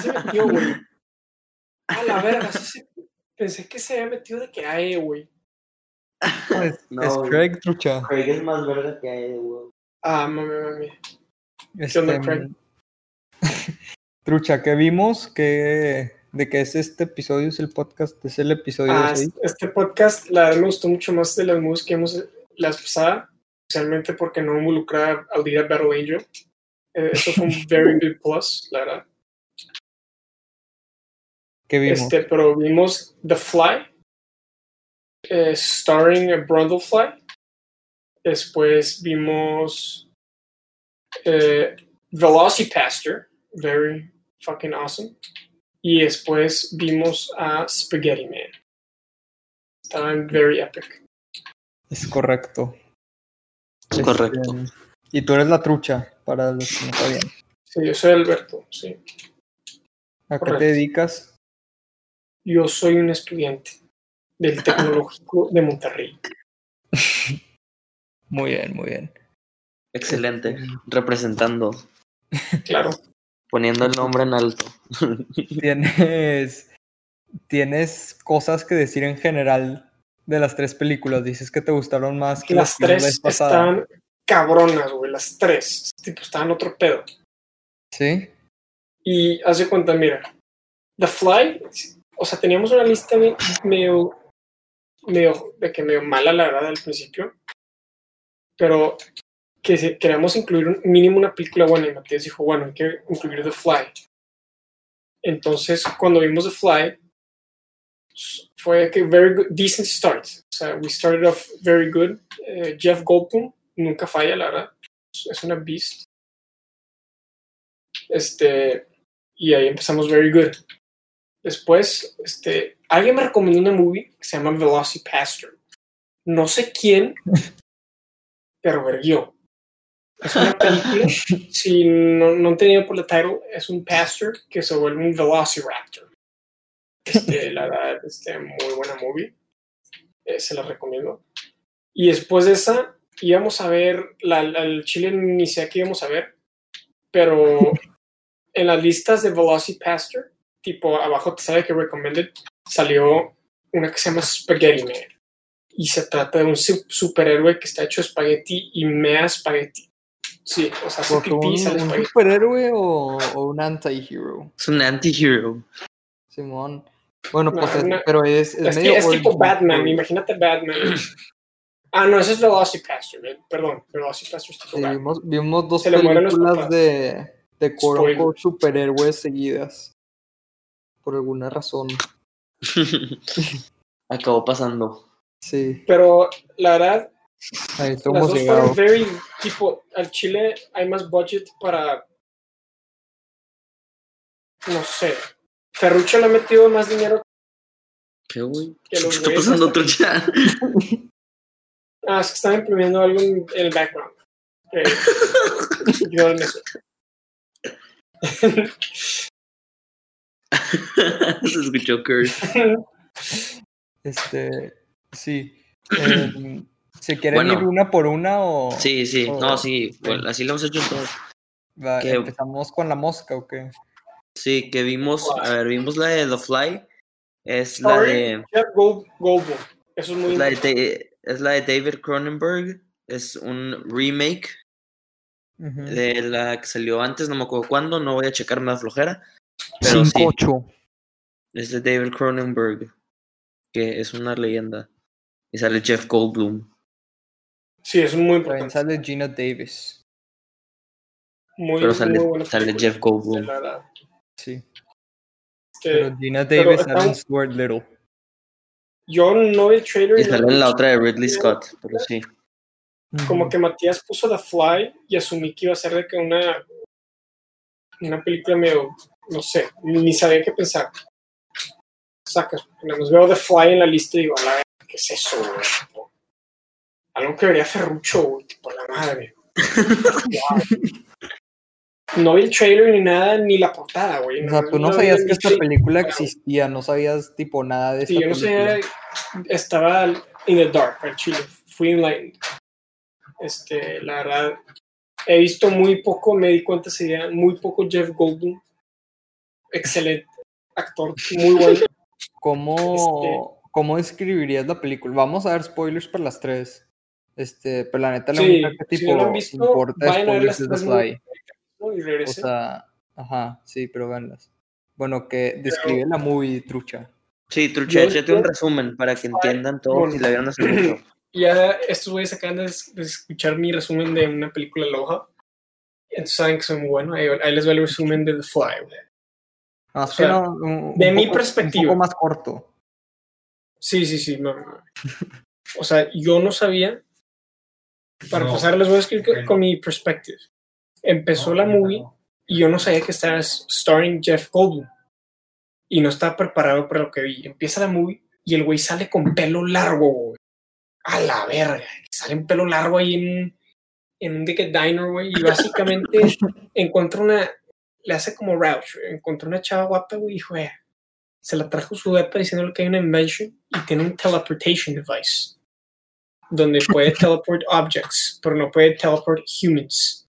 Se metió, güey. A la verga, sí se- pensé que se había metido de que AE, güey. Es, No, es. Craig Trucha. Craig es más verga que hay, güey. Ah, mami, mami. Este, onda, Craig? Trucha, ¿qué vimos? ¿Qué, ¿De qué es este episodio? ¿Es el podcast? ¿Es el episodio Ah, 6? este podcast, la verdad, me gustó mucho más de las movies que hemos la vez pasada, especialmente porque no involucraba al día Battle Angel. Eh, eso fue un very big plus, la verdad. ¿Qué vimos? Este, pero vimos The Fly, eh, starring a Brundlefly. Después vimos eh, Velocipaster, very fucking awesome. Y después vimos a Spaghetti Man. Estaban very epic. Es correcto. Es correcto. Este, y tú eres la trucha, para los que no sabían. Sí, yo soy Alberto, sí. ¿A qué te dedicas? Yo soy un estudiante del Tecnológico de Monterrey. Muy bien, muy bien. Excelente. Representando. Claro. Poniendo el nombre en alto. ¿Tienes, tienes cosas que decir en general de las tres películas. Dices que te gustaron más que Las que vimos la tres vez pasada. estaban cabronas, güey. Las tres. Tipo, estaban otro pedo. ¿Sí? Y haz de cuenta, mira. The Fly, o sea, teníamos una lista me- medio, medio, de que medio mala, la verdad, al principio. Pero que queríamos incluir un, mínimo una película buena. Y Matías dijo, bueno, hay que incluir The Fly. Entonces, cuando vimos The Fly, fue que very good, decent start. O sea, we started off very good. Eh, Jeff Goldblum nunca falla, la verdad. Es una beast. Este, y ahí empezamos very good. Después, este, alguien me recomendó una movie que se llama Velocipaster. No sé quién, pero verguió. Es una película, si no, no han tenido por el title, es un pastor que se vuelve un velociraptor. Este, la verdad, este, muy buena movie. Eh, se la recomiendo. Y después de esa, íbamos a ver, la, la- el Chile ni sé qué íbamos a ver, pero en las listas de Velocipaster, tipo abajo te sabe que recommended, salió una que se llama Spaghetti Man. Y se trata de un su- superhéroe que está hecho de espagueti y mea espagueti. Sí, o sea, hace ¿Porque pipí y un, sale superhéroe o, o un anti-hero? Es un anti-hero. Simón. Bueno, No, pues es- no. pero es, es Es, medio que- es tipo Batman, imagínate Batman. Ah, no, ese es Velocipaster, eh, perdón, Velocipaster es tipo Sí, Batman. vimos, vimos dos películas de, de superhéroes seguidas. Por alguna razón. Acabó pasando. Sí, Pero la verdad, ahí las estamos dos llegado. fueron very, tipo, al Chile hay más budget para, no sé, Ferrucho le ha metido más dinero ¿Qué, güey? ¿Qué está pasando otro chat? Ah, es que están imprimiendo algo en, en el background. Eh, ignoren eso. Se escuchó Kurt. Este, sí. Em, ¿Se quieren Bueno. ir una por una o Sí, sí. Oh, No, sí. bueno, así lo hemos hecho en todo. va- que- empezamos con la mosca o qué? Sí, que vimos. A ver, vimos la de The Fly. Es la Sorry, de. Jeff Gold, Goldblum. Eso es muy Es la de, es la de David Cronenberg. Es un remake Ujú. de la que salió antes, no me acuerdo cuándo, no voy a checar más flojera. Pero sí, 5-8. es de David Cronenberg, que es una leyenda. Y sale Jeff Goldblum. Sí, es muy También importante. sale Gina Davis. Muy, Pero sale, muy Jeff Goldblum. Sí. Pero Gina pero Davis está sale en Stuart Little. yo no vi el trailer Y sale en la otra de Ridley Scott, pero sí. como que Matías puso The Fly y asumí que iba a ser de que una una película medio, no sé, ni sabía qué pensar. Sacas, nos veo The Fly en la lista y digo, a la verga, ¿qué es eso, güey? Tipo, Algo que vería Ferrucho, güey, tipo la madre. No vi el trailer ni nada, ni la portada, güey. O sea, tú no sabías que esta película existía, no sabías tipo nada de esta Sí, yo no película. sé, estaba in the dark al chile, fui enlightened. Este, la verdad, he visto muy poco, me di cuenta ese día, muy poco Jeff Goldblum. Excelente actor, muy bueno. ¿Cómo, ¿Cómo describirías la película? Vamos a ver spoilers para las tres. Este, pero la neta, la Sí, única que si tipo no han visto, importa spoilers es tres The Fly. ¿no? y O sea, ajá, sí, pero véanlas. Bueno, que describe la movie trucha. Sí, Trucha, Yo- échate un resumen para que entiendan todo Bueno. si la vieron hace mucho. ya estos güeyes acaban de, es- de escuchar mi resumen de una película loja. Entonces saben que soy muy bueno. Ahí, ahí les va el resumen de The Fly. güey. O sea, un- un de mi poco- perspectiva. Un poco más corto. Sí, sí, sí. no, no. O sea, yo no sabía. Para No. empezar, les voy a escribir con- mi perspective. Empezó la movie y yo no sabía que estaba starring Jeff Goldblum. Y no estaba preparado para lo que vi. Empieza la movie y el güey sale con pelo largo, güey. A la verga. Sale en pelo largo ahí en, en un ticket diner, güey. Y básicamente encuentra una. Le hace como güey. Encontró una chava guapa, güey. Y dijo, "Eh, se la trajo su depa diciéndole que hay una invention y tiene un teleportation device. Donde puede teleport objects, pero no puede teleport humans.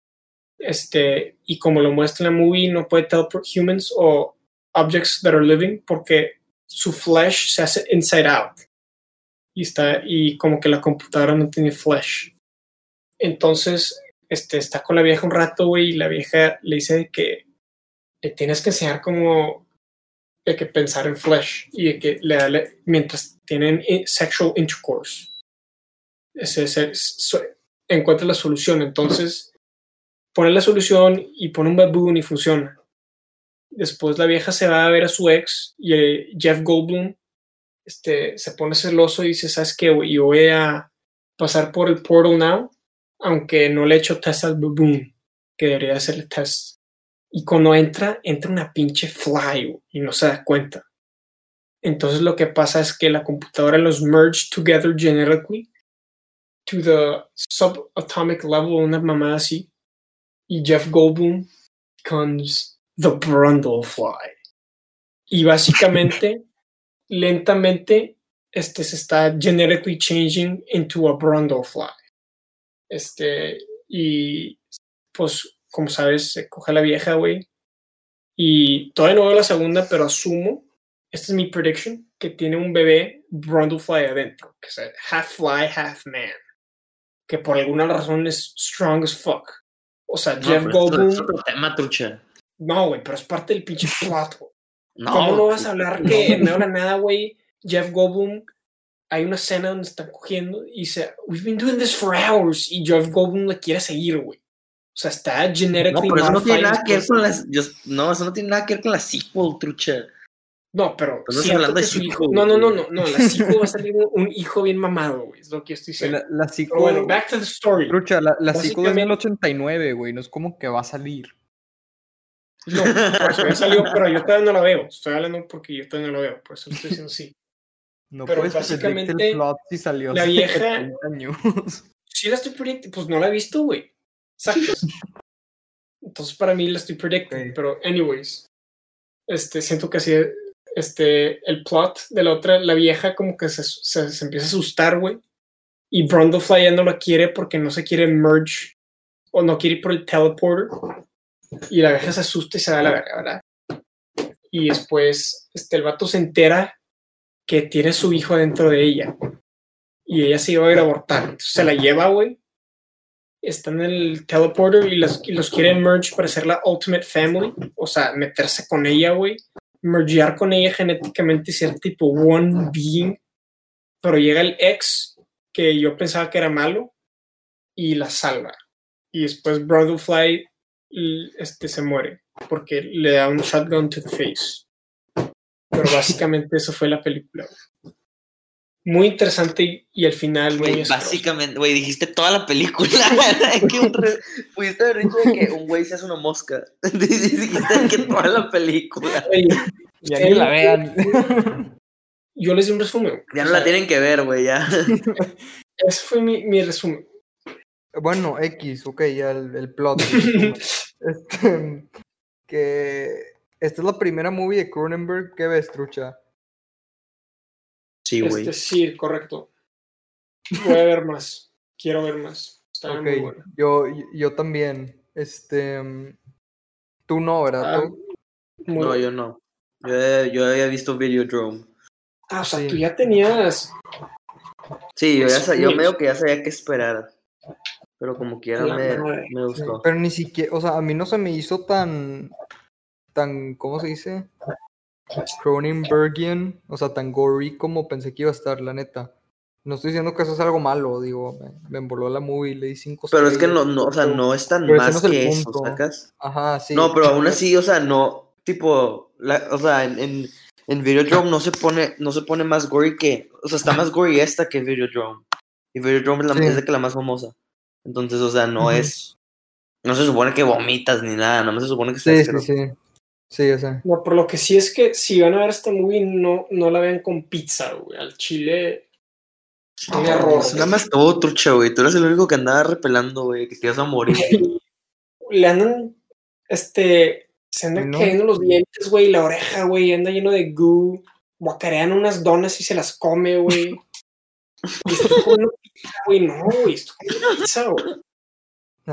Este, y como lo muestra en la movie, no puede teleport humans o objects that are living porque su flesh se hace inside out. Y está, y como que la computadora no tiene flesh. Entonces, este, está con la vieja un rato, güey, y la vieja le dice que le tienes que enseñar como de que pensar en flesh y que le da mientras tienen i- sexual intercourse. So- encuentra la solución. Entonces, pone la solución y pone un baboon y funciona. Después la vieja se va a ver a su ex y eh, Jeff Goldblum este, se pone celoso y dice, ¿sabes qué? Yo voy a pasar por el portal now, aunque no le he hecho test al baboon, que debería hacerle test. Y cuando entra, entra una pinche fly y no se da cuenta. Entonces lo que pasa es que la computadora los merge together generically to the subatomic level, una mamada así. Y Jeff Goldblum becomes the Brundlefly. Y básicamente, lentamente, este se está generically changing into a Brundlefly. Este, y pues, como sabes, se coge a la vieja, güey. Y todavía no veo la segunda, pero asumo, esta es mi prediction, que tiene un bebé Brundlefly adentro, que es half fly, half man. Que por alguna razón es strong as fuck. O sea, No, Jeff Goldblum. Es otro tema, Trucha. No, güey, pero es parte del pinche plot, güey. No, ¿Cómo no vas a hablar que en Nada Nada, güey, Jeff Goldblum, hay una escena donde están cogiendo y dice, we've been doing this for hours, y Jeff Goldblum le quiere seguir, güey. O sea, está No, genetically pero eso no tiene nada que ver después- con las. yo- no, eso no tiene nada que ver con la sequel, Trucha. No, pero Estamos siento hablando que de su Zico, hijo... No, no, no, güey. no, no, la Zico va a salir un, un hijo bien mamado, güey, es lo que yo estoy diciendo. La, la Pero sequel, bueno, back to the story. trucha, la, la sequel es del Básicamente- 89, güey. No es como que va a salir. No, por eso ya salió, pero yo todavía no la veo. Estoy hablando porque yo todavía no la veo, por eso lo estoy diciendo sí. No Pero puedes básicamente, el plot si salió la vieja- 70 años. Sí la estoy predicting, pues no la he visto, güey. Exacto. Entonces para mí la estoy predicting, Ok. pero anyways, este, siento que así, este, el plot de la otra, la vieja como que se, se, se empieza a asustar, güey. Y Brundlefly ya no la quiere porque no se quiere merge o no quiere ir por el teleporter. Y la vieja se asusta y se da la verga, ¿verdad? Y después, este, el vato se entera que tiene su hijo dentro de ella. Y ella se iba a ir a abortar. Entonces se la lleva, güey. Están en el teleporter y los, y los quiere merge para ser la ultimate family. O sea, meterse con ella, güey. Mergear con ella genéticamente y ser tipo one being. Pero llega el ex que yo pensaba que era malo y la salva. Y después Brotherfly este, se muere porque le da un shotgun to the face. Pero básicamente eso fue la película. Muy interesante y, al final Güey, básicamente, güey, dijiste toda la película. que un re- pudiste haber dicho de que un güey se hace una mosca. dijiste que toda la película. Ya ni la vean. Yo les di un resumen. Ya o no la tienen que ver, güey, ya. Ese fue mi, mi resumen. Bueno, X, ok, ya el, el plot. Este, que esta es la primera movie de Cronenberg que ves, trucha. Sí, güey. Este, sí, correcto. Voy a ver más. Quiero ver más. Está Ok, muy bueno. yo, yo también. Este, tú no, ¿verdad? Ah, Tú- No, yo no. Yo, yo había visto Videodrome. Ah, o sea, Sí. tú ya tenías. Sí, yo, ya yo medio que ya sabía qué esperar. Pero como quiera me, me gustó. Pero ni siquiera, o sea, a mí no se me hizo tan, tan, ¿cómo se dice? Cronenbergian, o sea, tan gory como pensé que iba a estar, la neta. No estoy diciendo que eso es algo malo, digo, me, me envoló la movie, le di cinco Pero es que no, no, o sea, no es tan más no es el que eso. ¿sacas? Ajá, sí. No, pero aún así, o sea, no, tipo, la, o sea, en, en, en Videodrome no se pone, no se pone más gory que, o sea, está más gory esta que Videodrome. Y Videodrome es, la, Sí. es de que la más famosa. Entonces, o sea, no es, no se supone que vomitas ni nada, no se supone que Sí, estás sí, sí. Sí, o sea. No, por lo que sí es que si van a ver esta movie, no, no la vean con pizza, güey. Al chile. Un error. Nada más todo trucha, güey. Tú eres el único que andaba repelando, güey, que te ibas a morir. Le andan. Este. Se andan No. cayendo los dientes, güey. La oreja, güey. Anda lleno de goo. Guacarean unas donas y se las come, güey. Y estoy comiendo pizza, güey. No, güey. Estoy comiendo pizza, güey.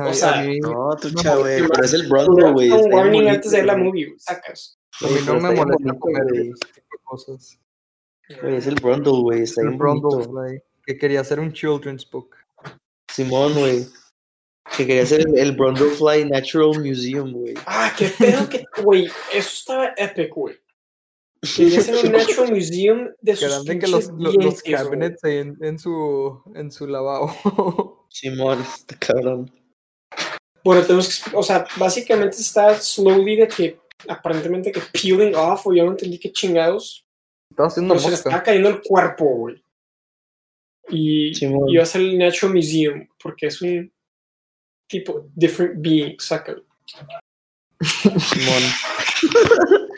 A- a sea, mí, No, trucha, No, güey. no, Pero es el Bronco, güey. Un warning antes de ver la güey. movie, güey. Sacas. a mí Güey, no me molesta comer güey. cosas. Güey, es el Brundle, güey. Está El. Brundlefly, que quería hacer un children's book. Simón, güey. Que quería hacer el, el Brundlefly Natural Museum, güey. Ah, qué pedo que, güey. Eso estaba epic, güey. Quería hacer un Natural Museum de sus eran de que los, los güey. cabinets ahí en, en su, en su lavabo. Simón, este cabrón. Bueno, tenemos que, o sea, básicamente está slowly de que aparentemente que peeling off, o yo no entendí qué chingados, Estaba haciendo pero se le está cayendo el cuerpo, güey. Y, va a ser el Natural Museum, porque es un tipo different being, saca. Simón.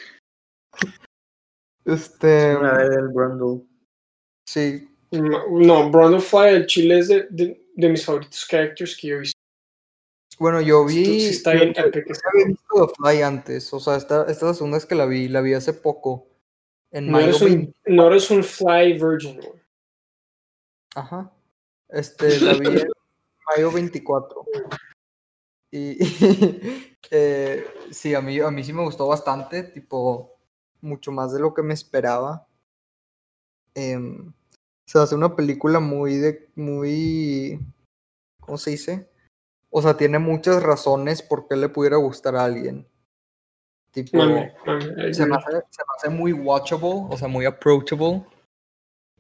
Este, A ver el Brundle. sí, No, Brundlefly, el chile es de, de, de mis favoritos characters que yo he visto. Bueno, yo vi, sí está bien yo esta había visto The Fly antes, o sea, esta, esta es la segunda vez que la vi, la vi hace poco. En No eres, 20 un, no eres un fly virgin, güey. Ajá. Este, la vi en mayo 24. Y eh, sí, a mí, a mí sí me gustó bastante, tipo, mucho más de lo que me esperaba. Em, se hace una película muy de, muy, ¿cómo se dice? O sea, tiene muchas razones por qué le pudiera gustar a alguien. Tipo, Mame, mame, I se me, hace, se me hace muy watchable, o sea, muy approachable,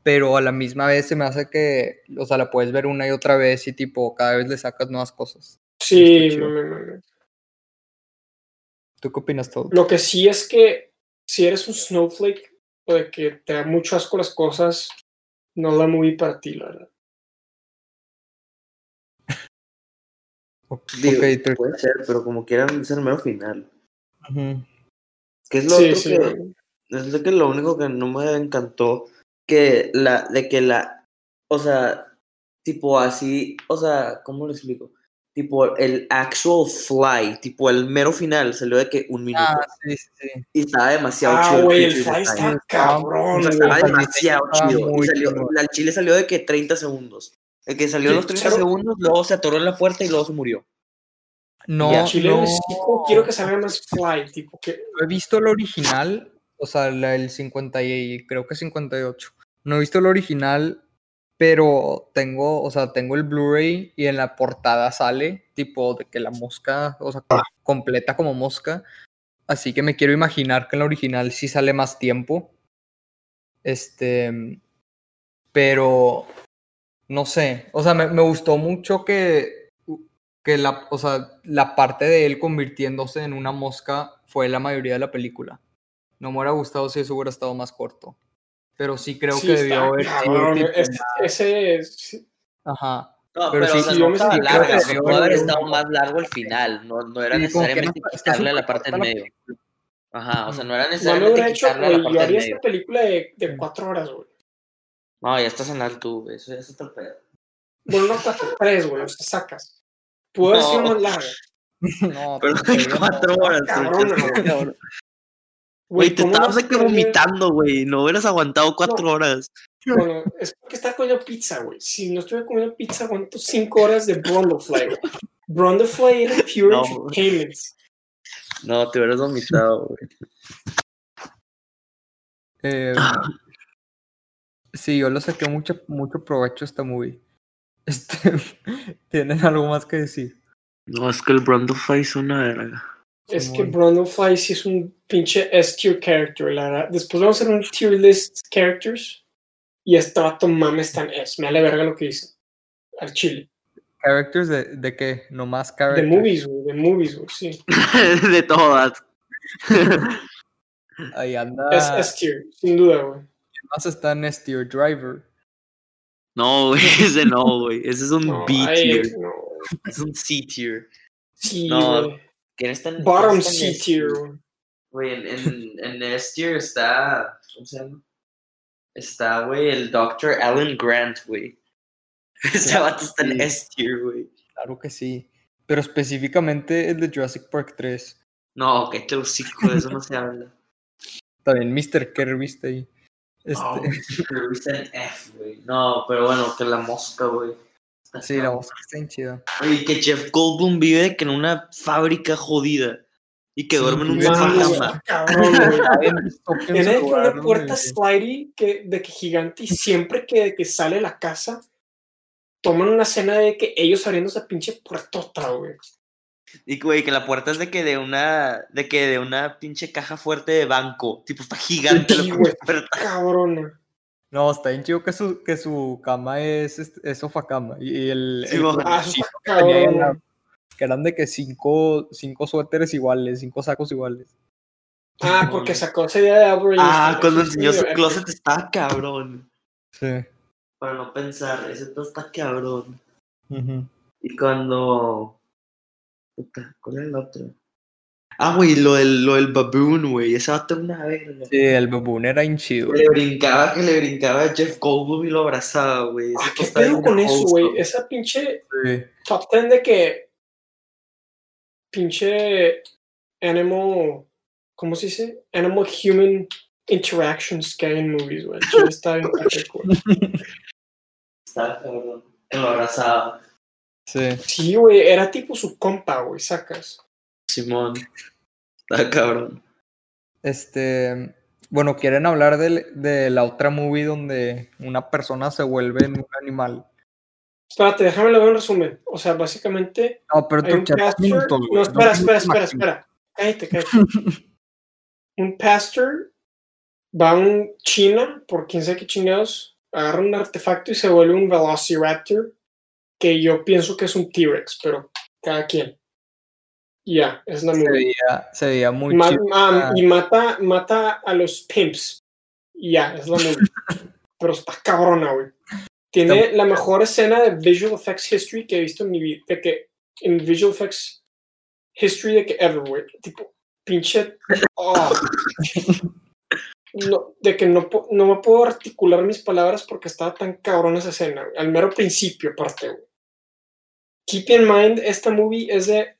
pero a la misma vez se me hace que, o sea, la puedes ver una y otra vez y tipo, cada vez le sacas nuevas cosas. Sí, mame. ¿Tú qué opinas todo? Lo que sí es que si eres un snowflake o de que te da mucho asco las cosas, no la movie para ti, la verdad. Digo, pero- puede ser, pero como quieran, es el mero final. Que es lo Sí, sí. que, es lo que lo único que no me encantó, que la, de que la, o sea, tipo así, o sea, ¿cómo lo explico? Tipo, el actual fly, tipo el mero final, salió de que un minuto. Ah, sí, sí, sí. Y estaba demasiado Ah, chido. güey, el fly está cabrón, O sea, güey. estaba demasiado chido. Salió, al chile salió de que 30 segundos. El que salió los 30 cero- segundos, luego se atoró en la puerta y luego se murió. No. Chile hocico, quiero que salga más fly, tipo que no he visto el original, o sea, la, el 50 y creo que 58. No he visto el original, pero tengo, o sea, tengo el Blu-ray y en la portada sale tipo de que la mosca, o sea, co- completa como mosca. Así que me quiero imaginar que en la original sí sale más tiempo. Este, pero no sé, o sea, me, me gustó mucho que, que la, o sea, la parte de él convirtiéndose en una mosca fue la mayoría de la película. No me hubiera gustado si eso hubiera estado más corto. Pero sí creo sí que está debió haber sido ese, ese sí, Ajá. No, Pero pero, sí, o sea, yo no me larga, que pudo haber estado más largo el final. No, no era Sí, necesariamente no- quitarle la parte en medio. Ajá, o sea, no era no me necesariamente hecho, quitarle güey, la yo parte en haría esta película de, de cuatro horas, güey. No, ya estás en alto, güey. Eso ya está el pedo. Bueno, no cuatro, tres, güey, te sacas. Pudo haber sido No. más larga. No, Pero pero todavía no. cuatro horas, cabrón, güey. cabrón. Güey, te ¿cómo estabas vas a de que perder- vomitando, güey. No hubieras aguantado cuatro horas. Bueno, es porque estaba comiendo pizza, güey. Si no estuviera comiendo pizza, aguanto cinco horas de Brundlefly, güey. Brundlefly era pure No. entertainment. No, te hubieras vomitado, güey. Eh, sí, yo lo saqué mucho, mucho provecho a esta movie. Este, ¿Tienen algo más que decir? No, es que el Brandify es una verga. Es que Simón. Brandon Fly sí es un pinche S-tier character, la verdad. Después vamos a hacer un tier list characters. Y este vato mames tan S. Me vale verga lo que dice. Al chile. ¿Characters de, de qué? No más De characters. movies, güey. De movies, güey. Sí. de todas. Ahí anda. Es S-tier, sin duda, güey. Más está en Steer Driver. no, güey, ese no, güey. Ese es un No, B tier. no. Es un C tier. Sí, No, güey. ¿Quién está en Bottom quién está en C tier, S güey. En, en, en S tier está. ¿Cómo se llama? Está, güey, el Dr. Alan Grant, güey. Ese Claro, vato está en sí. S tier, güey. Claro que sí. Pero específicamente el de Jurassic Park 3. No, que te hocico, de eso no se habla. También Mr. Kerr, viste ahí. Este, Oh, pero está en F, güey. No, pero bueno, que la mosca, güey. Sí, la voz está bien chida. Oye, que Jeff Goldblum vive que en una fábrica jodida. Y que Sí, duerme en un sofá Tiene una puerta slidey que, de que gigante y siempre que, que sale la casa toman una escena de que ellos abriendo esa pinche puertota, güey. Y güey, que la puerta es de que de una, de que de una pinche caja fuerte de banco. Tipo, está gigante la Sí, güey. puerta. Cabrona. No, está bien chido que su, que su cama es, es, es sofá cama. Y el, Sí, el Ah, está al cabrón. que eran de que cinco, cinco suéteres iguales, cinco sacos iguales. Ah, porque sacó esa idea de Albert Ah, Einstein, cuando sí enseñó su closet estaba cabrón. Sí. Para no pensar, ese todo está cabrón. Ujú. Y cuando. Puta, ¿cuál el otro? Ah, güey, lo del, lo del baboon, güey. Ese vato era una verga. Sí, el baboon era bien chido. Que le brincaba, que le brincaba a Jeff Goldblum y lo abrazaba, güey. Ah, ¿qué está pedo con eso, güey? Esa pinche Sí. top 10 de que pinche animal, ¿cómo se dice? Animal human interactions que hay en movies, güey. Está bien. Estaba cabrón. Que lo abrazaba. Sí. Sí, güey, era tipo su compa, güey, sacas. Simón. Estaba cabrón. Este, bueno, ¿quieren hablar del- de, la otra movie donde una persona se vuelve en un animal? Espérate, déjame le un resumen. O sea, básicamente No, pero tú pastor. No, espera, espera, espera, espera. Cállate, cállate. un pastor va a un China, por quién sabe qué chingados, agarra un artefacto y se vuelve un Velociraptor, que yo pienso que es un T-Rex, pero cada quien. Ya, es la Se veía, se veía muy Ma- ah, y mata, mata a los pimps. Ya, es la movie. Pero está cabrona, güey. Tiene la mejor escena de visual effects history que he visto en mi vida. De que, en visual effects history de que ever, güey. Tipo, pinche. oh. No, de que no, no me puedo articular mis palabras porque estaba tan cabrona esa escena, güey. Al mero principio, aparte, güey. Keep in mind, esta movie es de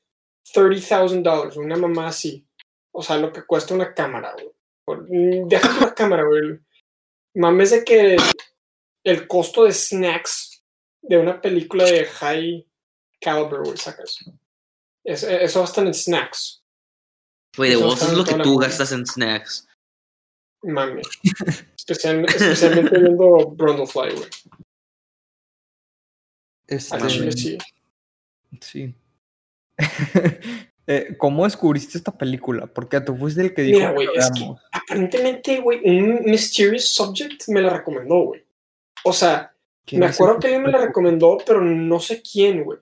$30,000, una mamá así. O sea, lo que cuesta una cámara, güey. Por- mm, Déjate una cámara, güey. Mames de que el costo de snacks de una película de high caliber, güey, sacas. Es- eso gastan en snacks. Güey, de vos es lo que tú gastas en snacks. Mames. Especialmente, especialmente viendo Brundlefly, güey. Este, chile sí. Sí. Eh, ¿Cómo descubriste esta película? Porque tú fuiste el que dijo Mira, güey, es que aparentemente, güey, un Mysterious Subject me la recomendó, güey. O sea, ¿Quién me acuerdo que alguien me la recomendó, pero no sé quién, güey.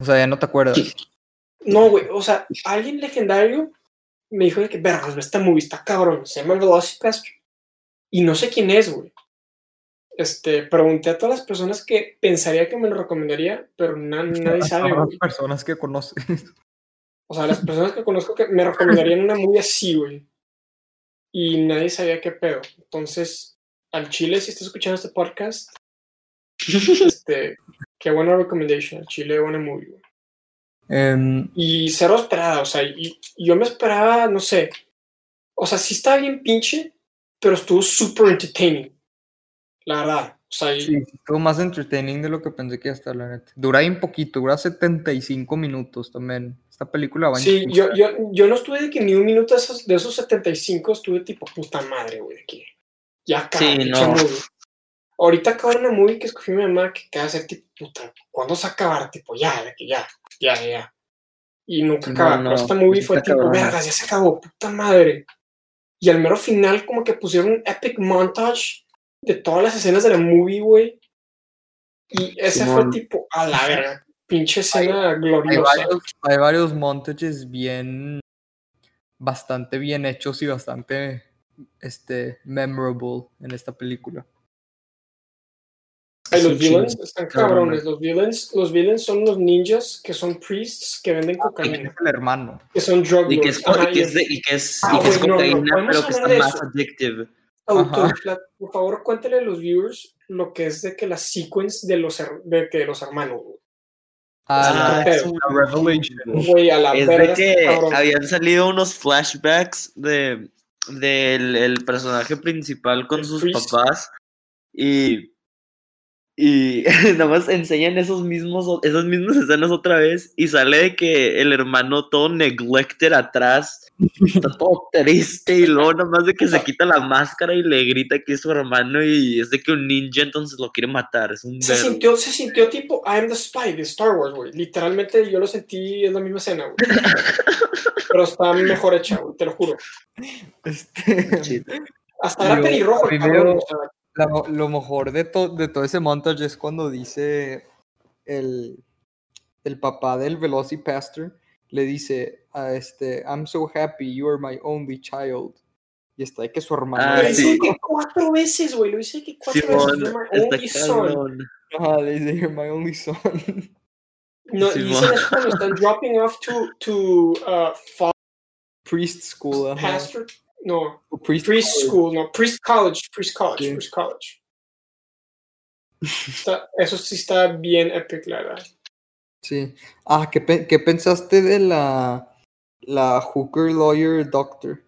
O sea, ya no te acuerdas. No, güey, o sea, alguien legendario me dijo de que, vergas, ve esta movie, está cabrón, se llama Velocipastor. Y no sé quién es, güey. Este, pregunté a todas las personas que pensaría que me lo recomendaría, pero na- nadie sabe, las personas que conoces. O sea, las personas que conozco que me recomendarían una movie así, güey. Y nadie sabía qué pedo. Entonces, al chile, si estás escuchando este podcast, este, qué buena recommendation. Al chile, buena movie, güey. Em, Y cero esperada, o sea, y, y yo me esperaba, no sé. O sea, sí está bien pinche, pero estuvo súper entertaining. La verdad. O sea, y- sí, estuvo más entertaining de lo que pensé que iba a estar, la neta. Dura ahí un poquito, dura 75 minutos también. Esta película va Sí, yo, yo, yo no estuve de que ni un minuto de esos, de esos 75 estuve tipo puta madre, güey, de que ya acaba, Sí, no. movie. Ahorita acaba una movie que escogí mi mamá que cada ser tipo, puta, ¿cuándo se va a acabar? Tipo, ya, de que ya, ya, ya. Y nunca No, acaba. no, Pero esta movie fue tipo, vergas, ya se acabó, puta madre. Y al mero final, como que pusieron un epic montage de todas las escenas de la movie, güey. Y ese Simón. fue tipo, a la verga, pinche escena Hay gloriosa. varios, hay varios montages bien, bastante bien hechos y bastante, este, memorable en esta película. Ay, los villains están cabrones. Los villains, los villains son los ninjas que son priests que venden Y que cocaína, es el hermano. que son drug Y que es, y que es, de- y que es, Ah, y que es güey, no, no, cocaína, pero que está más addictive. Autor, por favor, cuéntale a los viewers lo que es de que la sequence de los, her- de que los hermanos. Ah, es un la Revelation. Güey, a la Es de que cabrón. habían salido unos flashbacks de del el personaje principal con El sus priest. papás y y nada más enseñan esos mismos esas mismas escenas otra vez y sale de que el hermano todo neglected atrás está todo triste y luego nada más de que se quita la máscara y le grita que es su hermano y es de que un ninja entonces lo quiere matar es un Se sintió, se sintió tipo I am the spy de Star Wars, güey. Literalmente yo lo sentí en la misma escena, güey. Pero está mejor hecha, güey, te lo juro. Este. Hasta era pelirrojo, el primero- cabrón. o sea, la- lo mejor de, to- de todo ese montage es cuando dice el, el papá del Velocipastor, le dice a este, I'm so happy you are my only child. Y está de que su hermano... Ah, Lo le sí. que cuatro veces, güey. Lo hice de que cuatro Simón, veces. You're my only son. Ajá, le dice, you're my only son. No, y Simón. dicen eso cuando están dropping off to, to uh, Priest school, ajá. No, O Priest, priest college. school, no, priest college, priest college, priest college. Está- eso sí está bien epic, la verdad. Sí. Ah, ¿qué, pe- qué pensaste de la, la hooker lawyer doctor?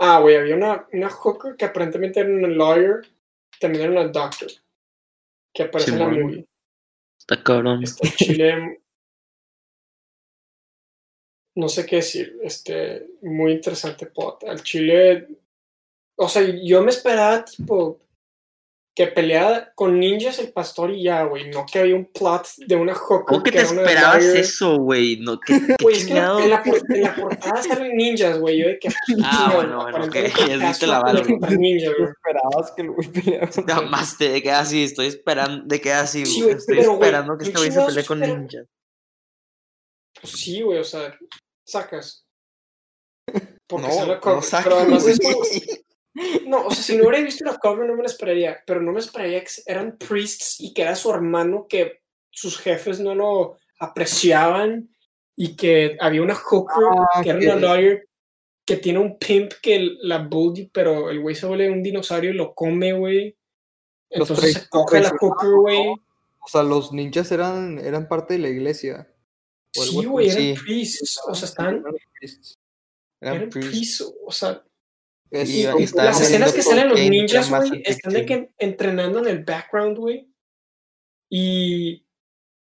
Ah, güey, había una, una hooker que aparentemente era una lawyer, también era una doctor, que aparece en la movie. está cabrón en Chile, no sé qué decir, este, muy interesante plot. Al Chile, o sea, yo me esperaba, tipo, que peleara con ninjas el pastor y ya, güey, no que había un plot de una hooker. ¿Cómo que te esperabas eso, güey? No, ¿qué, qué Güey, es que en la, en la portada salen ninjas, güey. Yo de que. Ah, bueno, bueno, ok, ya te la contra ninjas, güey. esperabas que el güey peleara más te quedas así, estoy esperando, de que así, Sí, güey, estoy pero, esperando que ¿qué este güey se pelee con ninjas. Pues sí, güey, o sea, sacas. Porque No, la no cover, sacas, pero además es güey. como- No, o sea, si no hubiera visto la cover no me la esperaría, pero no me esperaría que eran priests y que era su hermano que sus jefes no lo apreciaban y que había una hooker Ah, que era una lawyer que tiene un pimp que la bully, pero el güey se vuelve un dinosaurio y lo come, güey. Entonces se coge la hooker, güey. O sea, los ninjas eran, eran parte de la iglesia. Sí, güey, eran sí. priests. O sea, están. Eran priests. O sea, Y- Y las escenas que salen los ninjas, güey, están de que entrenando en el background, güey. Y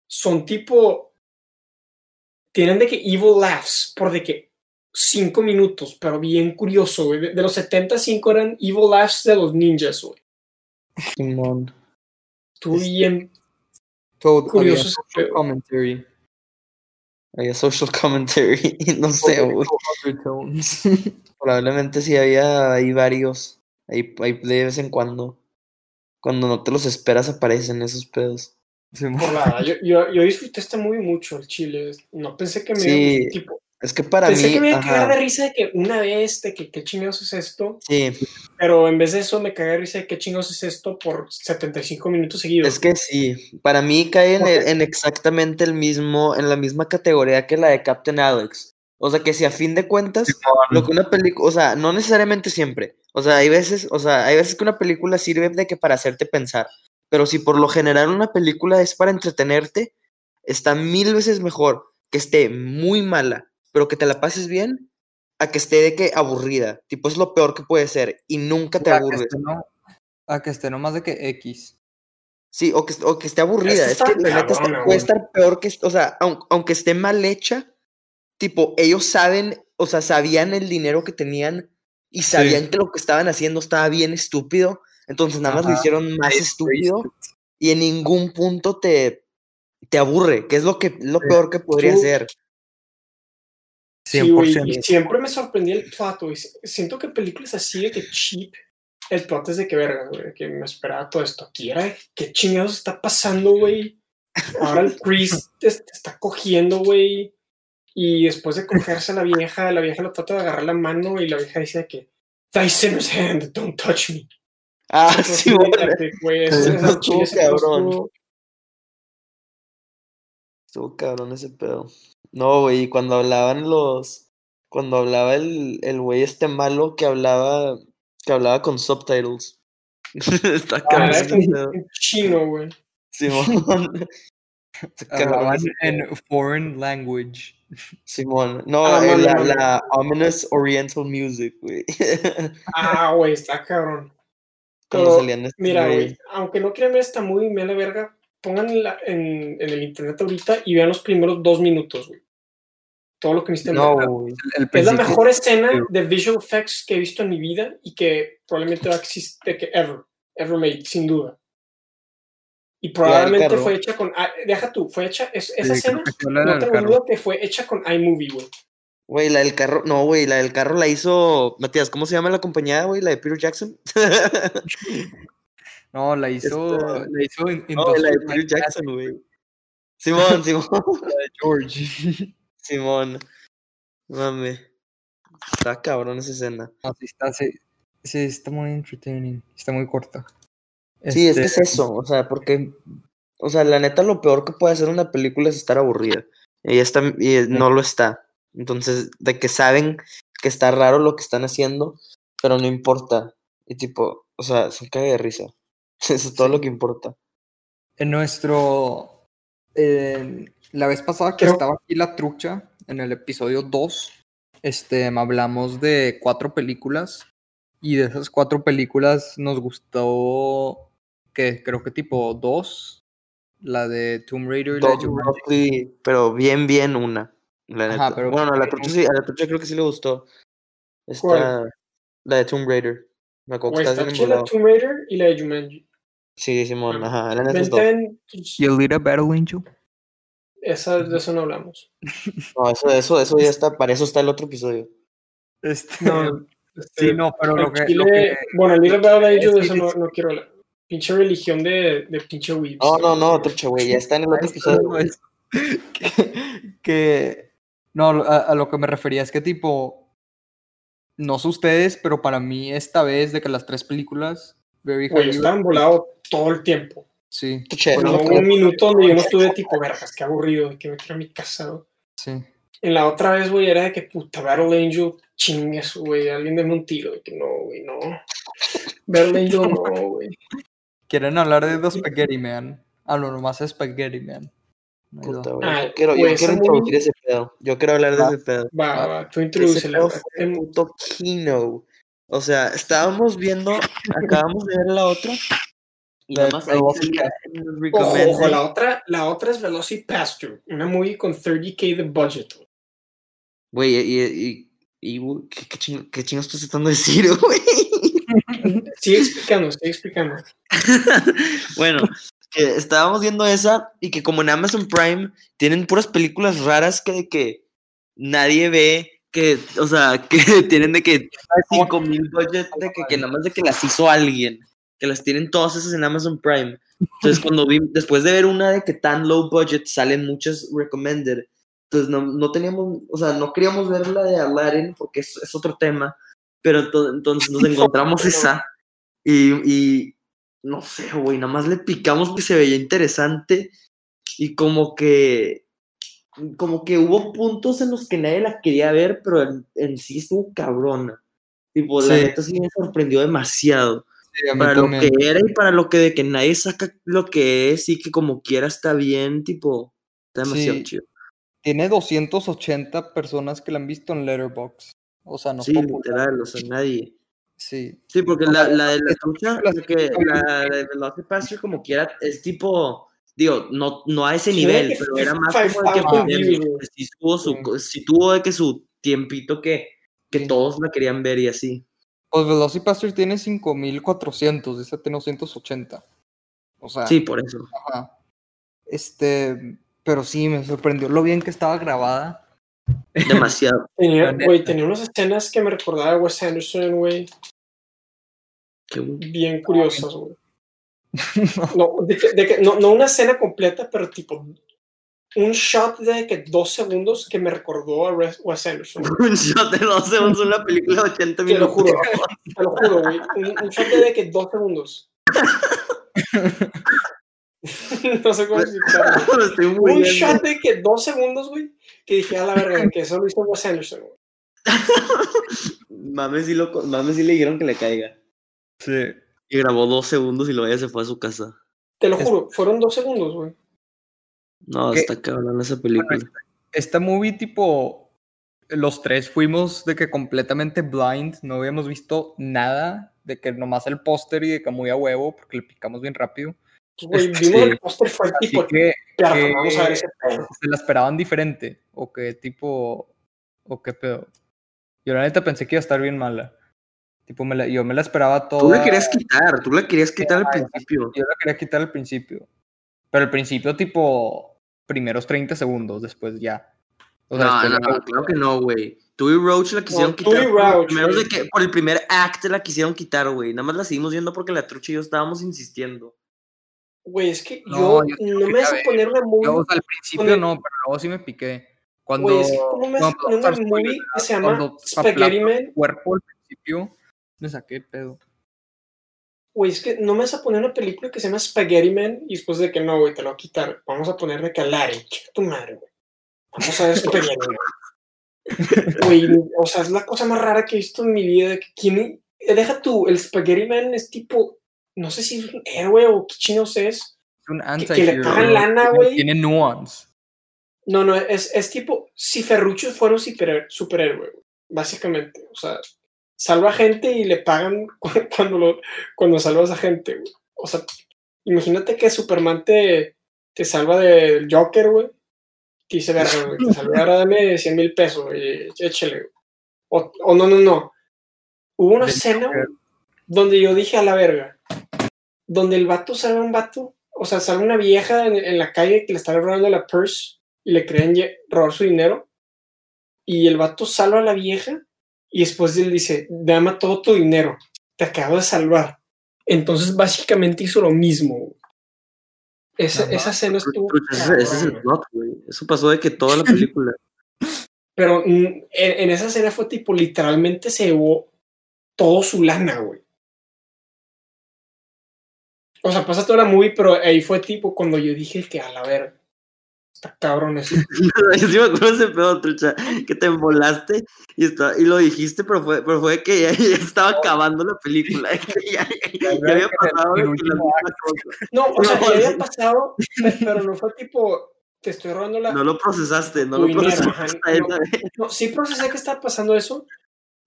son tipo. Tienen de que evil laughs por de que cinco minutos, pero bien curioso, güey. De, de los 75 eran evil laughs de los ninjas, güey. Simón. Estuvo bien todo- curioso. commentary. Había social commentary, no sé, güey. Probablemente sí había ahí varios. Ahí, ahí de vez en cuando. Cuando no te los esperas aparecen esos pedos. Simón. Por la- yo, yo, yo disfruté este muy mucho, el chile. No pensé que me Sí, tipo, Es que para Pensé mí. que me iba a cagar de risa de que una vez, de que qué chingados es esto. sí, Pero en vez de eso me cagué de risa de qué chingos es esto por 75 minutos seguidos. es que sí. Para mí cae en, Ok. el- en exactamente el mismo, en la misma categoría que la de Captain Alex. O sea que si a fin de cuentas, lo que una película, o sea, no necesariamente siempre. O sea, hay veces, o sea, hay veces que una película sirve de que para hacerte pensar. Pero si por lo general una película es para entretenerte, está mil veces mejor que esté muy mala, pero que te la pases bien, a que esté de que aburrida. Tipo, es lo peor que puede ser y nunca te A que aburres. esté, no, a que esté nomás de que X. Sí, o que, o que esté aburrida. Es que la neta está- puede estar peor que, o sea, aun- aunque esté mal hecha, tipo, ellos saben, o sea, sabían el dinero que tenían y sabían que lo que estaban haciendo estaba bien estúpido, entonces nada más lo hicieron más estúpido y en ningún punto te, te aburre, que es lo, que, lo Sí. peor que podría Tú- ser. Sí, güey, 100%. y siempre me sorprendía el plot, güey. Siento que películas así de que cheap, el plot es de que verga, güey, que me esperaba todo esto. Aquí era, de, ¿qué chingados está pasando, güey? Ahora el Chris te, te está cogiendo, güey. Y después de cogerse a la vieja, la vieja lo trata de agarrar la mano y la vieja dice que, Thy sinner's hand, don't touch me. Ah, Entonces, sí, güey, eso- estuvo se cabrón. estuvo cabrón ese pedo. No, güey, y cuando hablaban los, cuando hablaba el, el güey este malo que hablaba, que hablaba con subtitles. Está Ah, un chino, güey. Simón. Hablaban en foreign language. Simón. No, Ah, eh, la, ominous oriental music, güey. Ah, güey, está cabrón. Cuando Pero, salían estos Mira, güey, aunque no quieran ver esta movie, me la verga, pongan en, en el internet ahorita y vean los primeros dos minutos, güey. Todo lo que necesitan No, ver. güey. El Es la mejor escena sí. de visual effects que he visto en mi vida y que probablemente va a existir, que ever, ever made, sin duda. Y probablemente fue hecha con, ah, deja tú, fue hecha, es- esa Sí, escena, que fue la no tengo duda que fue hecha con iMovie, güey. Güey, la del carro, no, güey, la del carro la hizo, Matías, ¿cómo se llama la compañía, güey? La de Peter Jackson. No, la hizo, Esta- la hizo en, no, la de Peter Jackson, güey. Simón, Simón, de George. Simón. Mame. Está cabrón esa escena. No, sí, está, sí, sí, está muy entertaining. Está muy corta. Sí, es que Este, es eso, o sea, porque, o sea, la neta lo peor que puede hacer una película es estar aburrida. Y, está, y no lo está. Entonces, de que saben que está raro lo que están haciendo, pero no importa. Y tipo, o sea, se cae de risa. Eso es todo lo que importa. En nuestro. En- la vez pasada que Creo- estaba aquí la trucha, en el episodio 2, este, hablamos de cuatro películas. Y de esas cuatro películas nos gustó. que Creo que tipo dos. La de Tomb Raider y la de pero bien, bien una. La Ajá, neta. pero- bueno, a la trucha sí, a la trucha creo que sí le gustó. Esta, la de Tomb Raider. Me acuerdo que está está chida. Tomb Raider y la de Jumanji. Sí, Simón, ajá. La neta es Vente, top. ven, pues, ¿Y Alita Battle Angel? esa, de eso no hablamos. No, eso, eso, eso ya está, para eso está el otro episodio. Este, No, este, sí, no, pero lo que, lo chile- que- Bueno, el Little Battle de ellos, de eso no, no quiero hablar. Pinche religión de, de pinche weebs. No, no, no, trucha, güey, ya está en el otro episodio. no güey. es- que, que- no, a, a lo que me refería es que tipo, no sé ustedes, pero para mí esta vez de que las tres películas, Very Highly- estaban volados todo el tiempo. sí, Bueno, no, hubo un minuto donde yo no estuve tipo, vergas, qué aburrido, de que me quiero a mi casa. güey". sí. En la otra vez, güey, era de que puta, Battle Angel, chingues, güey, alguien deme un tiro, de que no, güey, no. Battle Angel, no, güey. ¿Quieren hablar de The Spaghetti Man? Ah, no, nomás Spaghetti Man. No puta, güey. Ah, Yo quiero, yo quiero introducir ese pedo. Yo quiero hablar de Va. ese pedo. Va, va, tú Ese introdúcela. pedo fue puto kino. O sea, estábamos viendo, acabamos de ver la otra. La más Velocity Ojo, ojo, otra, la otra es Velocipastor, una movie con 30k de budget. Güey, y, y, y, ¿qué, qué, chingo, ¿qué chingo estás tratando de decir, güey? Sigue explicando, sigue explicando. bueno, que estábamos viendo esa y que como en Amazon Prime tienen puras películas raras que que nadie ve, que, o sea, que tienen de que 5 mil budget, de que, que nada más de que las hizo alguien, que las tienen todas esas en Amazon Prime. Entonces cuando vi, después de ver una de que tan low budget salen muchas recommended, entonces no, no teníamos, o sea, no queríamos ver la de Aladdin porque es, es otro tema, pero to- entonces nos encontramos esa y, y no sé, güey, nada más le picamos que se veía interesante y como que como que hubo puntos en los que nadie la quería ver, pero en, en sí estuvo cabrona. Tipo, la Sí. neta sí me sorprendió demasiado. Sí, Para lo que era y para lo que de que nadie saca lo que es y que como quiera está bien, tipo, está demasiado Sí. chido. Tiene 280 personas que la han visto en Letterboxd. O sea, no Sí, popular. literal, o sea, nadie. Sí. Sí, porque O la, sea, la de la las- la, que, la de Velocipastor como quiera, es tipo, Digo, no, no a ese nivel, pero era más como de que 55,000 views, güey. pues, sí tuvo su, sí tuvo de que su tiempito que, que todos la querían ver y así. Pues Velocipastor tiene 5400, dice tiene 980. O sea, Sí, por eso. ajá. Este, pero sí, me sorprendió lo bien que estaba grabada. Demasiado. Tenía, güey, tenía unas escenas que me recordaba a Wes Anderson, güey, bien curiosas, güey. No, de que- de que- no, no una escena completa, pero tipo un shot de que dos segundos que me recordó a Wes Anderson. Un shot de dos segundos en una película de 80 Te lo minutos. juro, te lo juro, güey. Un, un shot de que dos segundos. no sé cómo explicarlo. Un shot de que dos segundos, güey, que dije a la verga, que eso lo hizo Wes Anderson, güey. Mames si, lo, mames si le dijeron que le caiga. Sí. Y grabó dos segundos y luego ya se fue a su casa. Te lo Es- juro, fueron dos segundos, güey. No, ¿Qué? está cabrón esa película. Esta movie, tipo, los tres fuimos de que completamente blind, no habíamos visto nada, de que nomás el póster y de que muy a huevo, porque le picamos bien rápido. Güey, Este, vimos el póster fue Así tipo, que "Perro, que- vamos a ver ese pedo. se la esperaban diferente, o que tipo, o qué pedo. Yo la neta pensé que iba a estar bien mala. Tipo, me la- yo me la esperaba toda. Tú la querías quitar, tú la querías quitar al principio. Yo la quería quitar al principio. Pero al principio, tipo, primeros 30 segundos, después ya. O sea, No, después no, no, claro que no, güey. Tú y Roach la quisieron quitar. por, Roach, güey. de que, por el primer act la quisieron quitar, güey. Nada más la seguimos viendo porque la trucha y yo estábamos insistiendo. Güey, es que No, yo no me quería vas a ver. poner una movie. Yo, o sea, al principio Cuando- no, pero luego sí me piqué. Cuando. Güey, es que ¿cómo me no, a poner una vamos a movie spoiler, que se llama cuando Spaghetti Man? el cuerpo al principio, me saqué pedo. Güey, es que no me vas a poner una película que se llama Spaghetti Man y después de que no, güey, te lo voy a quitar. Vamos a poner de Calari, chica tu madre, güey. Vamos a ver Spaghetti Man. Güey, o sea, es la cosa más rara que he visto en mi vida. de que ¿quién, deja tú, el Spaghetti Man es tipo, no sé si es un héroe o qué chinos es. Es un que le pagan lana, tiene- güey. Tiene nuance. No, no, es, es tipo si Ferruccio fuera un super- superhéroe, güey, básicamente. O sea, salva gente y le pagan cu- cuando, lo, cuando salvas a gente, güey. O sea, imagínate que Superman te, te salva del Joker, güey. Te dice, verga, güey, te salvé, ahora dame 100 mil pesos, güey, échale, güey. O, o no, no, no. Hubo una escena, güey, donde yo dije a la verga, donde el vato salva a un vato, o sea, salva a una vieja en, en la calle que le está robando la purse y le creen robar su dinero, y el vato salva a la vieja y después él dice, dame todo tu dinero, te acabo de salvar. Entonces básicamente hizo lo mismo. Esa, esa escena estuvo... Ese, ese es el plot, güey. Eso pasó de que toda la película. Pero mm, en, en esa escena fue tipo, literalmente se llevó todo su lana, güey. O sea, pasa toda la movie, pero ahí fue tipo cuando yo dije que a la verga. Está cabrón eso. Yo sí me acuerdo de ese pedo, trucha, que te embolaste y, está, y lo dijiste, pero fue, pero fue que ya, ya estaba acabando la película. que ya, ya había pasado que. No, o sea, No, ya había pasado, pe- pero no fue tipo, te estoy robando la... No lo procesaste, no lo procesaste. ajá. No, sí procesé que estaba pasando eso,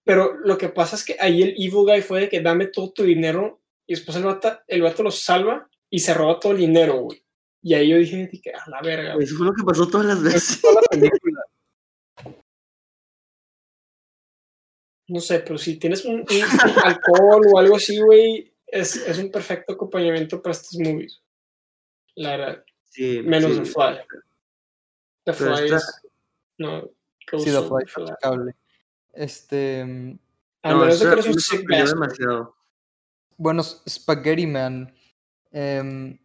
pero lo que pasa es que ahí el evil guy fue de que dame todo tu dinero y después el vato, el vato lo salva y se roba todo el dinero, güey. Y ahí yo dije, dije, a la verga, güey. Eso fue lo que pasó todas las veces. Toda la película. No sé, pero si tienes un, un alcohol o algo así, güey, es, es un perfecto acompañamiento para estos movies. La verdad. Sí, Menos sí. The Fly. The Pero Fly esta- es. No. Sí, The Fly fue checable. Este. A No, menos que eres un sick demasiado. Bueno, Spaghetti Man. em,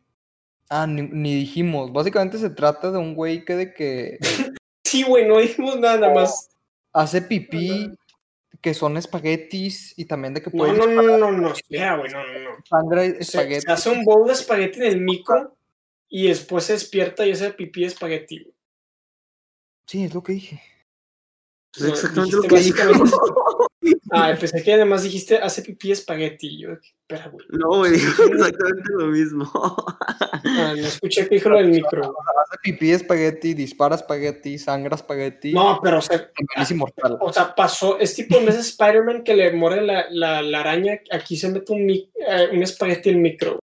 ah, ni, ni dijimos. Básicamente se trata de un güey que de que Sí, güey, no dijimos nada, nada más. hace pipí, que son espaguetis y también de que No, puede no, no, no, no, no, espera, güey, no, no, no. sangre Se, espagueti. se hace un bowl de espagueti en el micro y después se despierta y hace pipí de espagueti. güey. Sí, es lo que dije. Es exactamente lo que dijo. Ah, pensé que además dijiste hace pipí de espagueti. Yo, espera, güey. No, güey, dijo exactamente lo mismo. Ah, no escuché que dijo lo del micro. güey. Hace pipí espagueti, dispara espagueti, sangra espagueti. No, pero o sea, es inmortal. o sea, pasó, es tipo en ese Spider-Man que le muere la, la, la araña, aquí se mete un, eh, un espagueti en el micro. güey.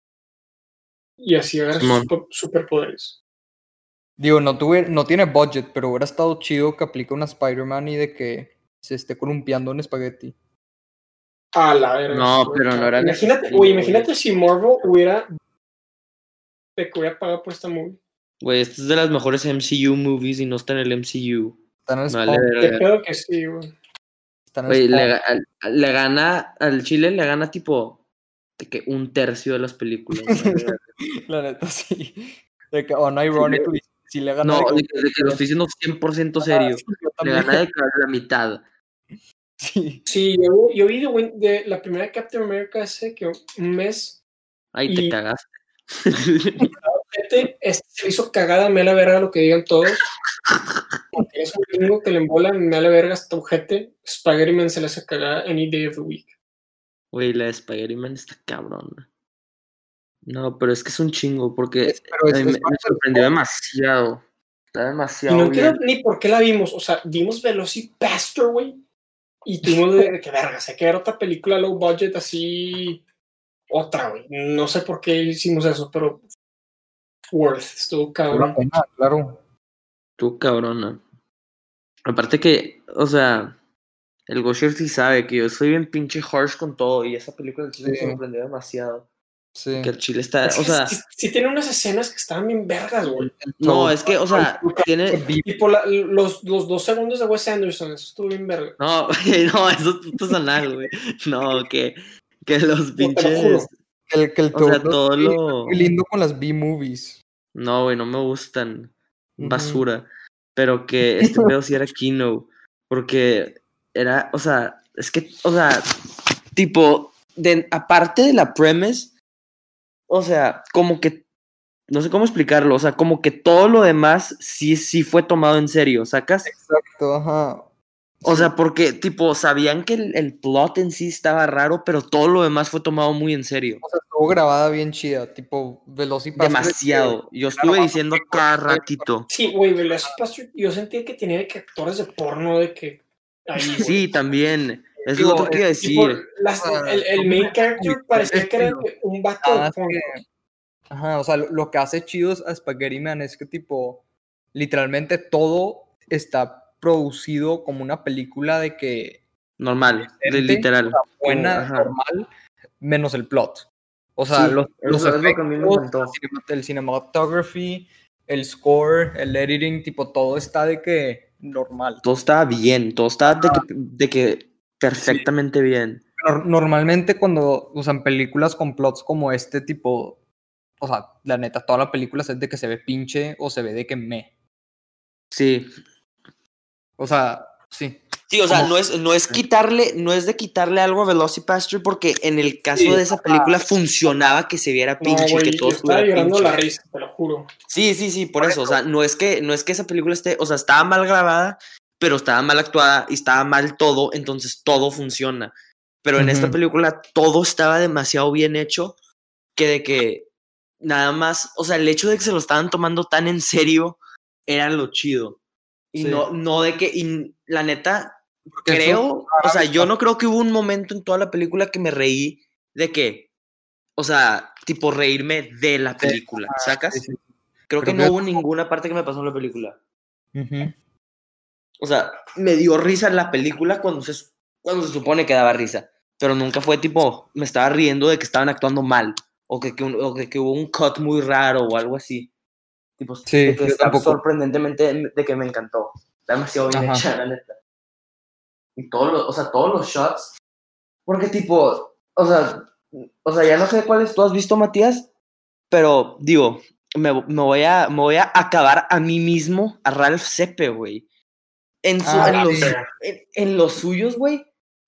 y así agarra sus superpoderes. Digo, no, tuve, no tiene budget, pero hubiera estado chido que aplique una Spider-Man y de que se esté columpiando en espagueti. A la verga. No, pero no era Imagínate, güey, imagínate si Marvel hubiera. Que hubiera pagado por esta movie. Güey, esta es de las mejores MCU movies y no está en el MCU. Está en el Vale, spawn, pedo que sí, güey. está en el Güey, le, le gana al Chile, le gana tipo de que un tercio de las películas. ¿no? La neta, sí. De que, unironically, sí le gana. no, de de que- que, de que lo estoy diciendo 100% serio. Sí, yo Le gana de la mitad. Sí. Sí, yo, yo vi de, de la primera Captain America hace que un mes. Ahí te cagaste. Este, este se le hizo cagada, me la verga lo que digan todos. Porque es un gringo que le embola, me la verga hasta ojete. Spider-Man se le hace cagada any day of the week. Güey, la de Spider-Man está cabrona. No, pero es que es un chingo porque Es- pero a es- mí es me, sorprendió demasiado. Está Y demasiado no bien. entiendo ni por qué la vimos. O sea, vimos Velocipaster, güey. Y tuvimos de, que verga, sé que era otra película low budget así. Otra, güey. No sé por qué hicimos eso, pero. Worth, estuvo cabrón. pena, claro. Tú, cabrona. Aparte que, o sea, el Gosher sí sabe que yo soy bien pinche harsh con todo y esa película del Chile Sí. me sorprendió demasiado. Sí. Que el Chile está, Es o que sea, sí, sí tiene unas escenas que estaban bien vergas, güey. no, es que, o sea, tiene, Tipo, la- los, los dos segundos de Wes Anderson, eso estuvo bien verga. no, no, eso es puto sonar, güey. No, que, que los pinches, juro. El, que el o sea, todo todo lo, muy lindo con las B-movies. no, güey, no me gustan, basura. Pero que este pedo sí era Kino, porque era, o sea, es que, o sea, tipo, de, aparte de la premise, o sea, como que, no sé cómo explicarlo, o sea, como que todo lo demás sí, sí fue tomado en serio, ¿sacas? Exacto, ajá. O sea, porque, tipo, sabían que el, el plot en sí estaba raro, pero todo lo demás fue tomado muy en serio. O sea, estuvo grabada bien chida, tipo Velocipaster. Demasiado. Yo estuve diciendo cada ratito. Sí, güey, Velocipaster, yo sentía que tenía de que actores de porno de que. Ahí. Sí, también. Es Digo, lo otro que iba a Tipo, decir. las- Ah, el, el main character parecía que era un de Ah, Ajá, o sea, lo, lo que hace chidos a Spaghetti Man es que tipo, literalmente todo está producido como una película de que Normal, de literal. o sea, buena, ajá. normal, menos el plot. O sea, Sí, los, los lo- lo efectos, cinema- el cinematography, el score, el editing, tipo, todo está de que normal. Todo estaba bien, todo estaba de que, de que perfectamente bien. Nor- Normalmente cuando usan películas con plots como este tipo, o sea, la neta, toda la película es de que se ve pinche o se ve de que me. Sí. O sea, sí. Sí, o sea, no es, no es quitarle, no es de quitarle algo a Velocipaster porque en el caso Sí, de esa película funcionaba que se viera No, pinche, güey, que todo yo estaba estuviera llorando pinche. la risa, te lo juro. Sí, sí, sí, por eso. O sea, no es que, no es que esa película esté, o sea, estaba mal grabada, pero estaba mal actuada y estaba mal todo, entonces todo funciona. Pero en esta película todo estaba demasiado bien hecho que de que nada más, o sea, el hecho de que se lo estaban tomando tan en serio era lo chido. Y Sí. no, no de que, y la neta, Porque creo, o sea, yo no creo que hubo un momento en toda la película que me reí de que, o sea, tipo reírme de la película, ¿sacas? Creo que no hubo ninguna parte que me pasó en la película. Ujú. O sea, me dio risa en la película cuando se, cuando se supone que daba risa. Pero nunca fue tipo, me estaba riendo de que estaban actuando mal. O que, que, un- o que, que hubo un cut muy raro o algo así. Tipo, Sí, de que está sorprendentemente de que me encantó. Está demasiado bien Ajá. hecha, la neta. Y todos los, o sea, todos los shots. Porque tipo, o sea, o sea, ya no sé cuáles tú has visto, Matías. Pero digo, me, me voy a, me voy a acabar a mí mismo, a Ralph Sepe, güey. En, su- Ah, en, los, en, en los suyos, güey.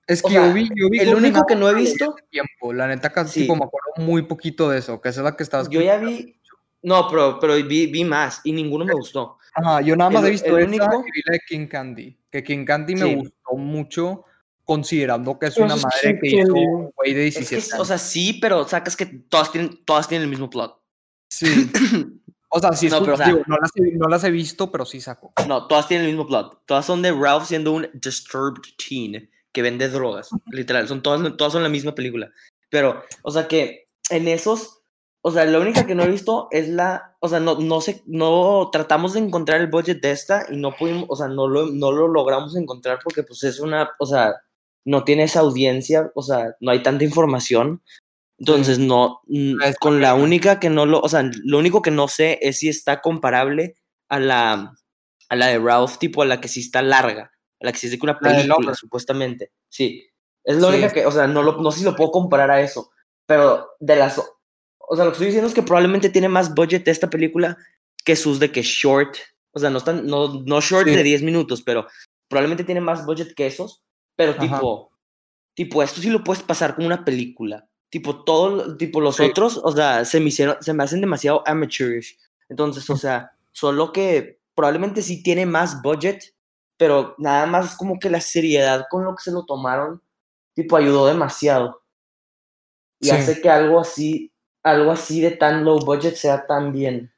Es O que sea, yo vi, yo vi el único que no he visto- tiempo. La neta, casi Sí. tipo, me acuerdo muy poquito de eso, que esa es la que estabas. Yo ya vi. No, pero, pero vi, vi más y ninguno me gustó. Ajá, yo nada más el- he visto el esa único- y vi la de King Candy. Que King Candy me Sí. gustó mucho, considerando que es Pero una es madre que King hizo un güey de Es que, 17 o años. sea, sí, pero sacas que todas tienen, todas tienen el mismo plot. Sí. O sea, sí, No, pero, o sea- digo, no, las he, no las he visto, pero sí saco. No, todas tienen el mismo plot. Todas son de Ralph siendo un disturbed teen que vende drogas. Literal, son todas, todas son la misma película. Pero, o sea que en esos, o sea, la única que no he visto es la, o sea, no, no sé, no tratamos de encontrar el budget de esta y no pudimos, o sea, no lo, no lo logramos encontrar porque pues es una, o sea, no tiene esa audiencia, o sea, no hay tanta información. Entonces, no, mm, Es con la única que no lo, o sea, lo único que no sé es si está comparable a la, a la de Ralph, tipo a la que sí está larga, a la que sí es de una película, supuestamente. Sí. Es la Sí. única que, o sea, no, lo, no sé si lo puedo comparar a eso, pero de las, o sea, lo que estoy diciendo es que probablemente tiene más budget esta película que sus de que short, o sea, no están, no, no short Sí. de 10 minutos, pero probablemente tiene más budget que esos, pero Ajá. tipo, tipo, esto sí lo puedes pasar como una película. Tipo, todo, tipo, los Sí. otros, o sea, se me hicieron, se me hacen demasiado amateurish. Entonces, o sea, solo que probablemente sí tiene más budget, pero nada más como que la seriedad con lo que se lo tomaron, tipo, ayudó demasiado. Y Sí. hace que algo así, algo así de tan low budget sea tan bien.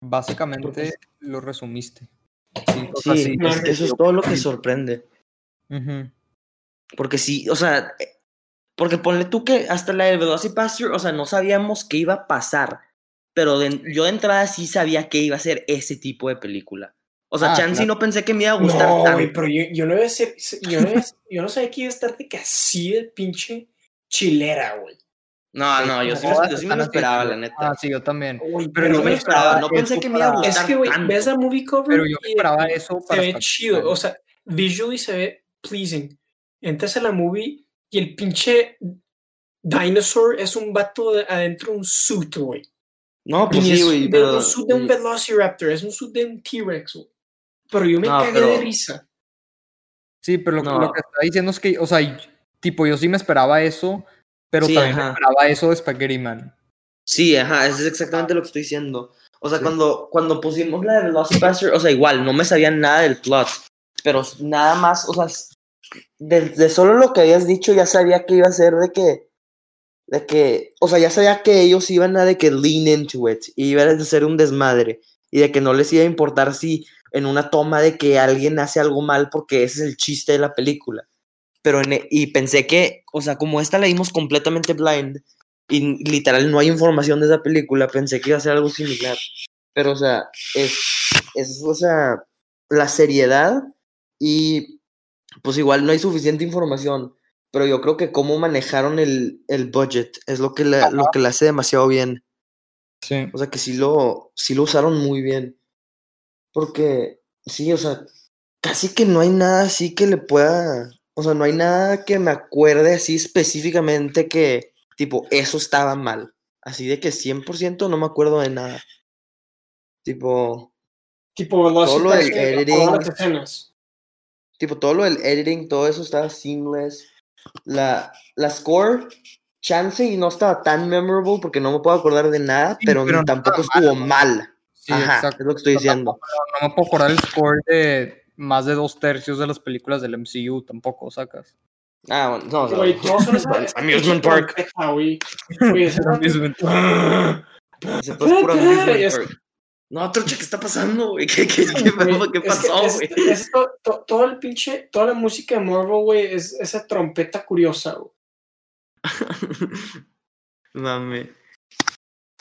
Básicamente lo resumiste. Sí, Sí, es- eso es todo lo que sorprende. Porque sí, o sea, porque ponle tú que hasta la de Velocipaster, o sea, no sabíamos qué iba a pasar, pero de- yo de entrada sí sabía que iba a ser ese tipo de película. O sea, Ah, Chansey claro. no pensé que me iba a gustar No, tanto. güey, pero yo, yo no iba a ser, yo no, yo no sabía que iba a estar de que así de pinche chilera, güey. No, no, yo sí, yo sí me lo esperaba, la neta. Ah, sí, yo también. Güey, Pero no yo me esperaba, no pensé que me iba a gustar Es que, güey, ves la movie cover. Pero yo y- esperaba eso se para ve estar chido, o sea, visually se ve pleasing. Entras a la movie y el pinche dinosaur es un vato de- adentro de un suit, güey. No, pues es sí, güey, pero... un suit de un Velociraptor, es un suit de un T-Rex, güey. Pero yo me No, cagué pero- de risa. Sí, pero lo, No. lo que está diciendo es que, o sea, tipo, yo sí me esperaba eso, pero Sí, también me esperaba eso de Spaghetti Man. Sí, ajá, eso es exactamente lo que estoy diciendo. O sea, cuando, cuando pusimos la de Velocipaster, o sea, igual, no me sabía nada del plot, pero nada más, o sea, s- de, de solo lo que habías dicho ya sabía que iba a ser de que, de que, o sea, ya sabía que ellos iban a de que lean into it, y iban a ser un desmadre, y de que no les iba a importar si en una toma de que alguien hace algo mal porque ese es el chiste de la película. Pero en e- y pensé que, o sea, como esta la completamente blind, y literal no hay información de esa película, pensé que iba a ser algo similar. Pero, o sea, es, es o sea, la seriedad y pues igual no hay suficiente información, pero yo creo que cómo manejaron el, el budget es lo que, la, lo que la hace demasiado bien. Sí. O sea, que sí lo, sí lo usaron muy bien. Porque, sí, o sea, casi que no hay nada así que le pueda, o sea, no hay nada que me acuerde así específicamente que, tipo, eso estaba mal. Así de que 100% no me acuerdo de nada. Tipo, Tipo que editing. todas las escenas. Tipo, todo lo del editing, todo eso estaba seamless. La, la score, chance y no estaba tan memorable porque no me puedo acordar de nada, Sí, pero, pero no tampoco estuvo mal, mal. Sí, Ajá, exacto. es lo que estoy diciendo. no me puedo acordar el score de más de dos tercios de las películas del MCU, tampoco sacas. Ah, bueno, no, o sea, Güey, Amusement Park. güey. Amusement park. No, Trocha, ¿qué está pasando, güey? ¿Qué, qué, qué, pasó, es- güey? es to- to- todo el pinche, toda la música de Marvel, güey, es esa trompeta curiosa, güey. Mame.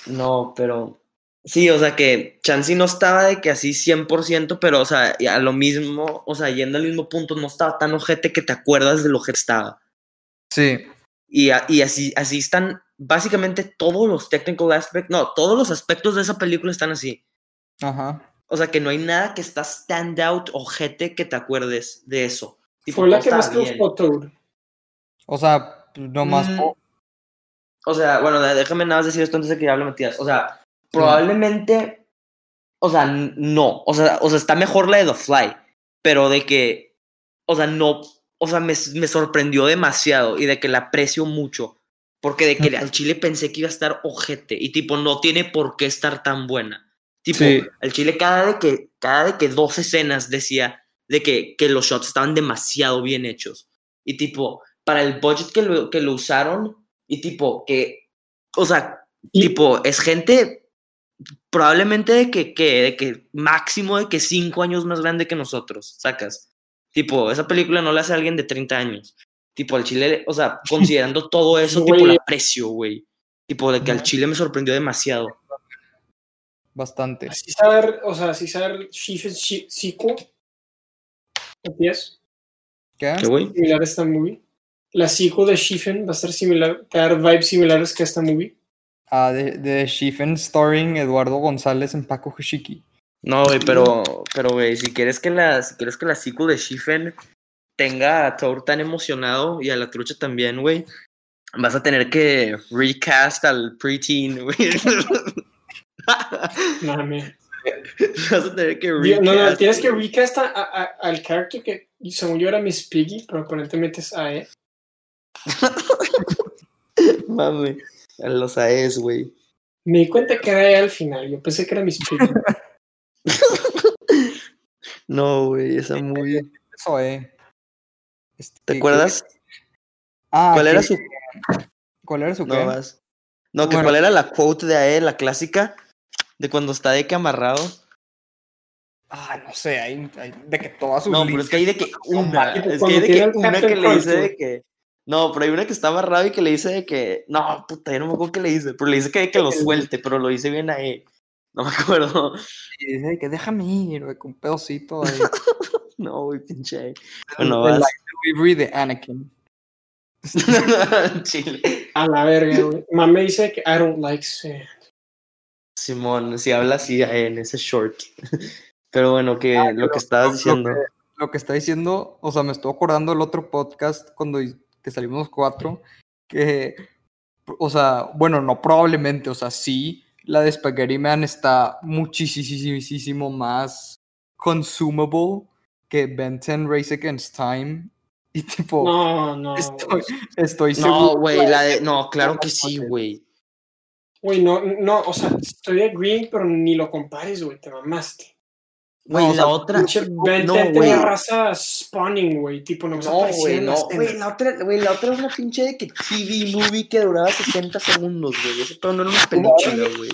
No, pero. Sí, o sea que Chansey no estaba de que así 100%, pero, o sea, y a lo mismo, o sea, yendo al mismo punto, no estaba tan ojete que te acuerdas de lo que estaba. Sí. Y, a- y así, así están, básicamente todos los technical aspects, no, todos los aspectos de esa película están así. Ajá. O sea, que no hay nada que está stand out ojete que te acuerdes de eso. Tipo, Fue la que más te gustó. O sea, nomás Mm, O sea, bueno, déjame nada más decir esto antes de que hable Matías. O sea, probablemente. O sea, no. O sea, o sea, está mejor la de The Fly. Pero de que. O sea, no. O sea, me, me sorprendió demasiado y de que la aprecio mucho. Porque de que al chile pensé que iba a estar ojete. Y tipo, no tiene por qué estar tan buena. Tipo, Sí. al chile cada de que, cada de que dos escenas decía de que, que los shots estaban demasiado bien hechos. Y tipo, para el budget que lo, que lo usaron, y tipo, que, o sea, Y- tipo, es gente probablemente de que, que, de que máximo de que cinco años más grande que nosotros, sacas. Tipo, esa película no la hace alguien de 30 años. Tipo, al chile, o sea, considerando todo eso, tipo, la aprecio, güey. Tipo, de que al chile me sorprendió demasiado. Bastante. Así saber, o sea, así saber Shifen shi- sequel. ¿Entiendes? ¿Qué? ¿Qué, güey? Similar a esta movie. La sequel de Shifen va a ser similar, va a dar vibes similares que esta movie. Ah, de, de Shifen starring Eduardo González en Paco Hishiki. No, güey, pero, pero, güey, si quieres que la, si quieres que la de Shifen tenga a Thor tan emocionado y a la trucha también, güey, vas a tener que recast al preteen, güey. Nada, me- vas a tener que recast. No, no, tienes que recast a- a- a- al character que según yo era Miss Piggy, pero aparentemente es AE. Mame, a los AES, güey. Me di cuenta que era AE al final. Yo pensé que era Miss Piggy. No, güey, esa movie. Eso, eh. Este, ¿Te acuerdas? Ah, ¿Cuál era su ¿Cuál era su No qué? vas. No, que Bueno. cuál era la quote de AE, la clásica, de cuando está de que amarrado. Ah, no sé, hay, hay- de que todas sus No, pero es que hay de que una, es que hay de que una que le dice de que. No, pero hay una que está amarrado y que le dice de que. No, puta, yo no me acuerdo qué le dice, pero le dice que, que lo suelte, pero lo dice bien ahí. No me acuerdo. y dice que déjame ir, güey, con un pedacito ahí. No, güey, pinche. Bueno, vas. delivery de Anakin. Chile. A la verga, güey. Mame dice que I don't like sand. Simón, si habla así eh, en ese short. Pero bueno, que Ah, lo que estabas lo diciendo. que- Lo que está diciendo, o sea, me estoy acordando del otro podcast cuando que salimos los cuatro, que, o sea, bueno, no probablemente, o sea, sí, la de Spaghetti Man está muchísimo más consumable que Ben 10 Race Against Time. Y tipo, No, no. estoy, estoy No, seguro. güey, la de. No, claro que sí, güey. Güey, no, no, o sea, estoy agreeing, pero ni lo compares, güey, te mamaste. Güey, No, o la sea, otra. Pinche Ben no, 10 güey. tenía raza spawning, güey, tipo, no No, güey, no, güey, la otra, güey, la otra es una pinche de que TV movie que duraba 60 segundos, güey. Ese pedo no era una película, güey.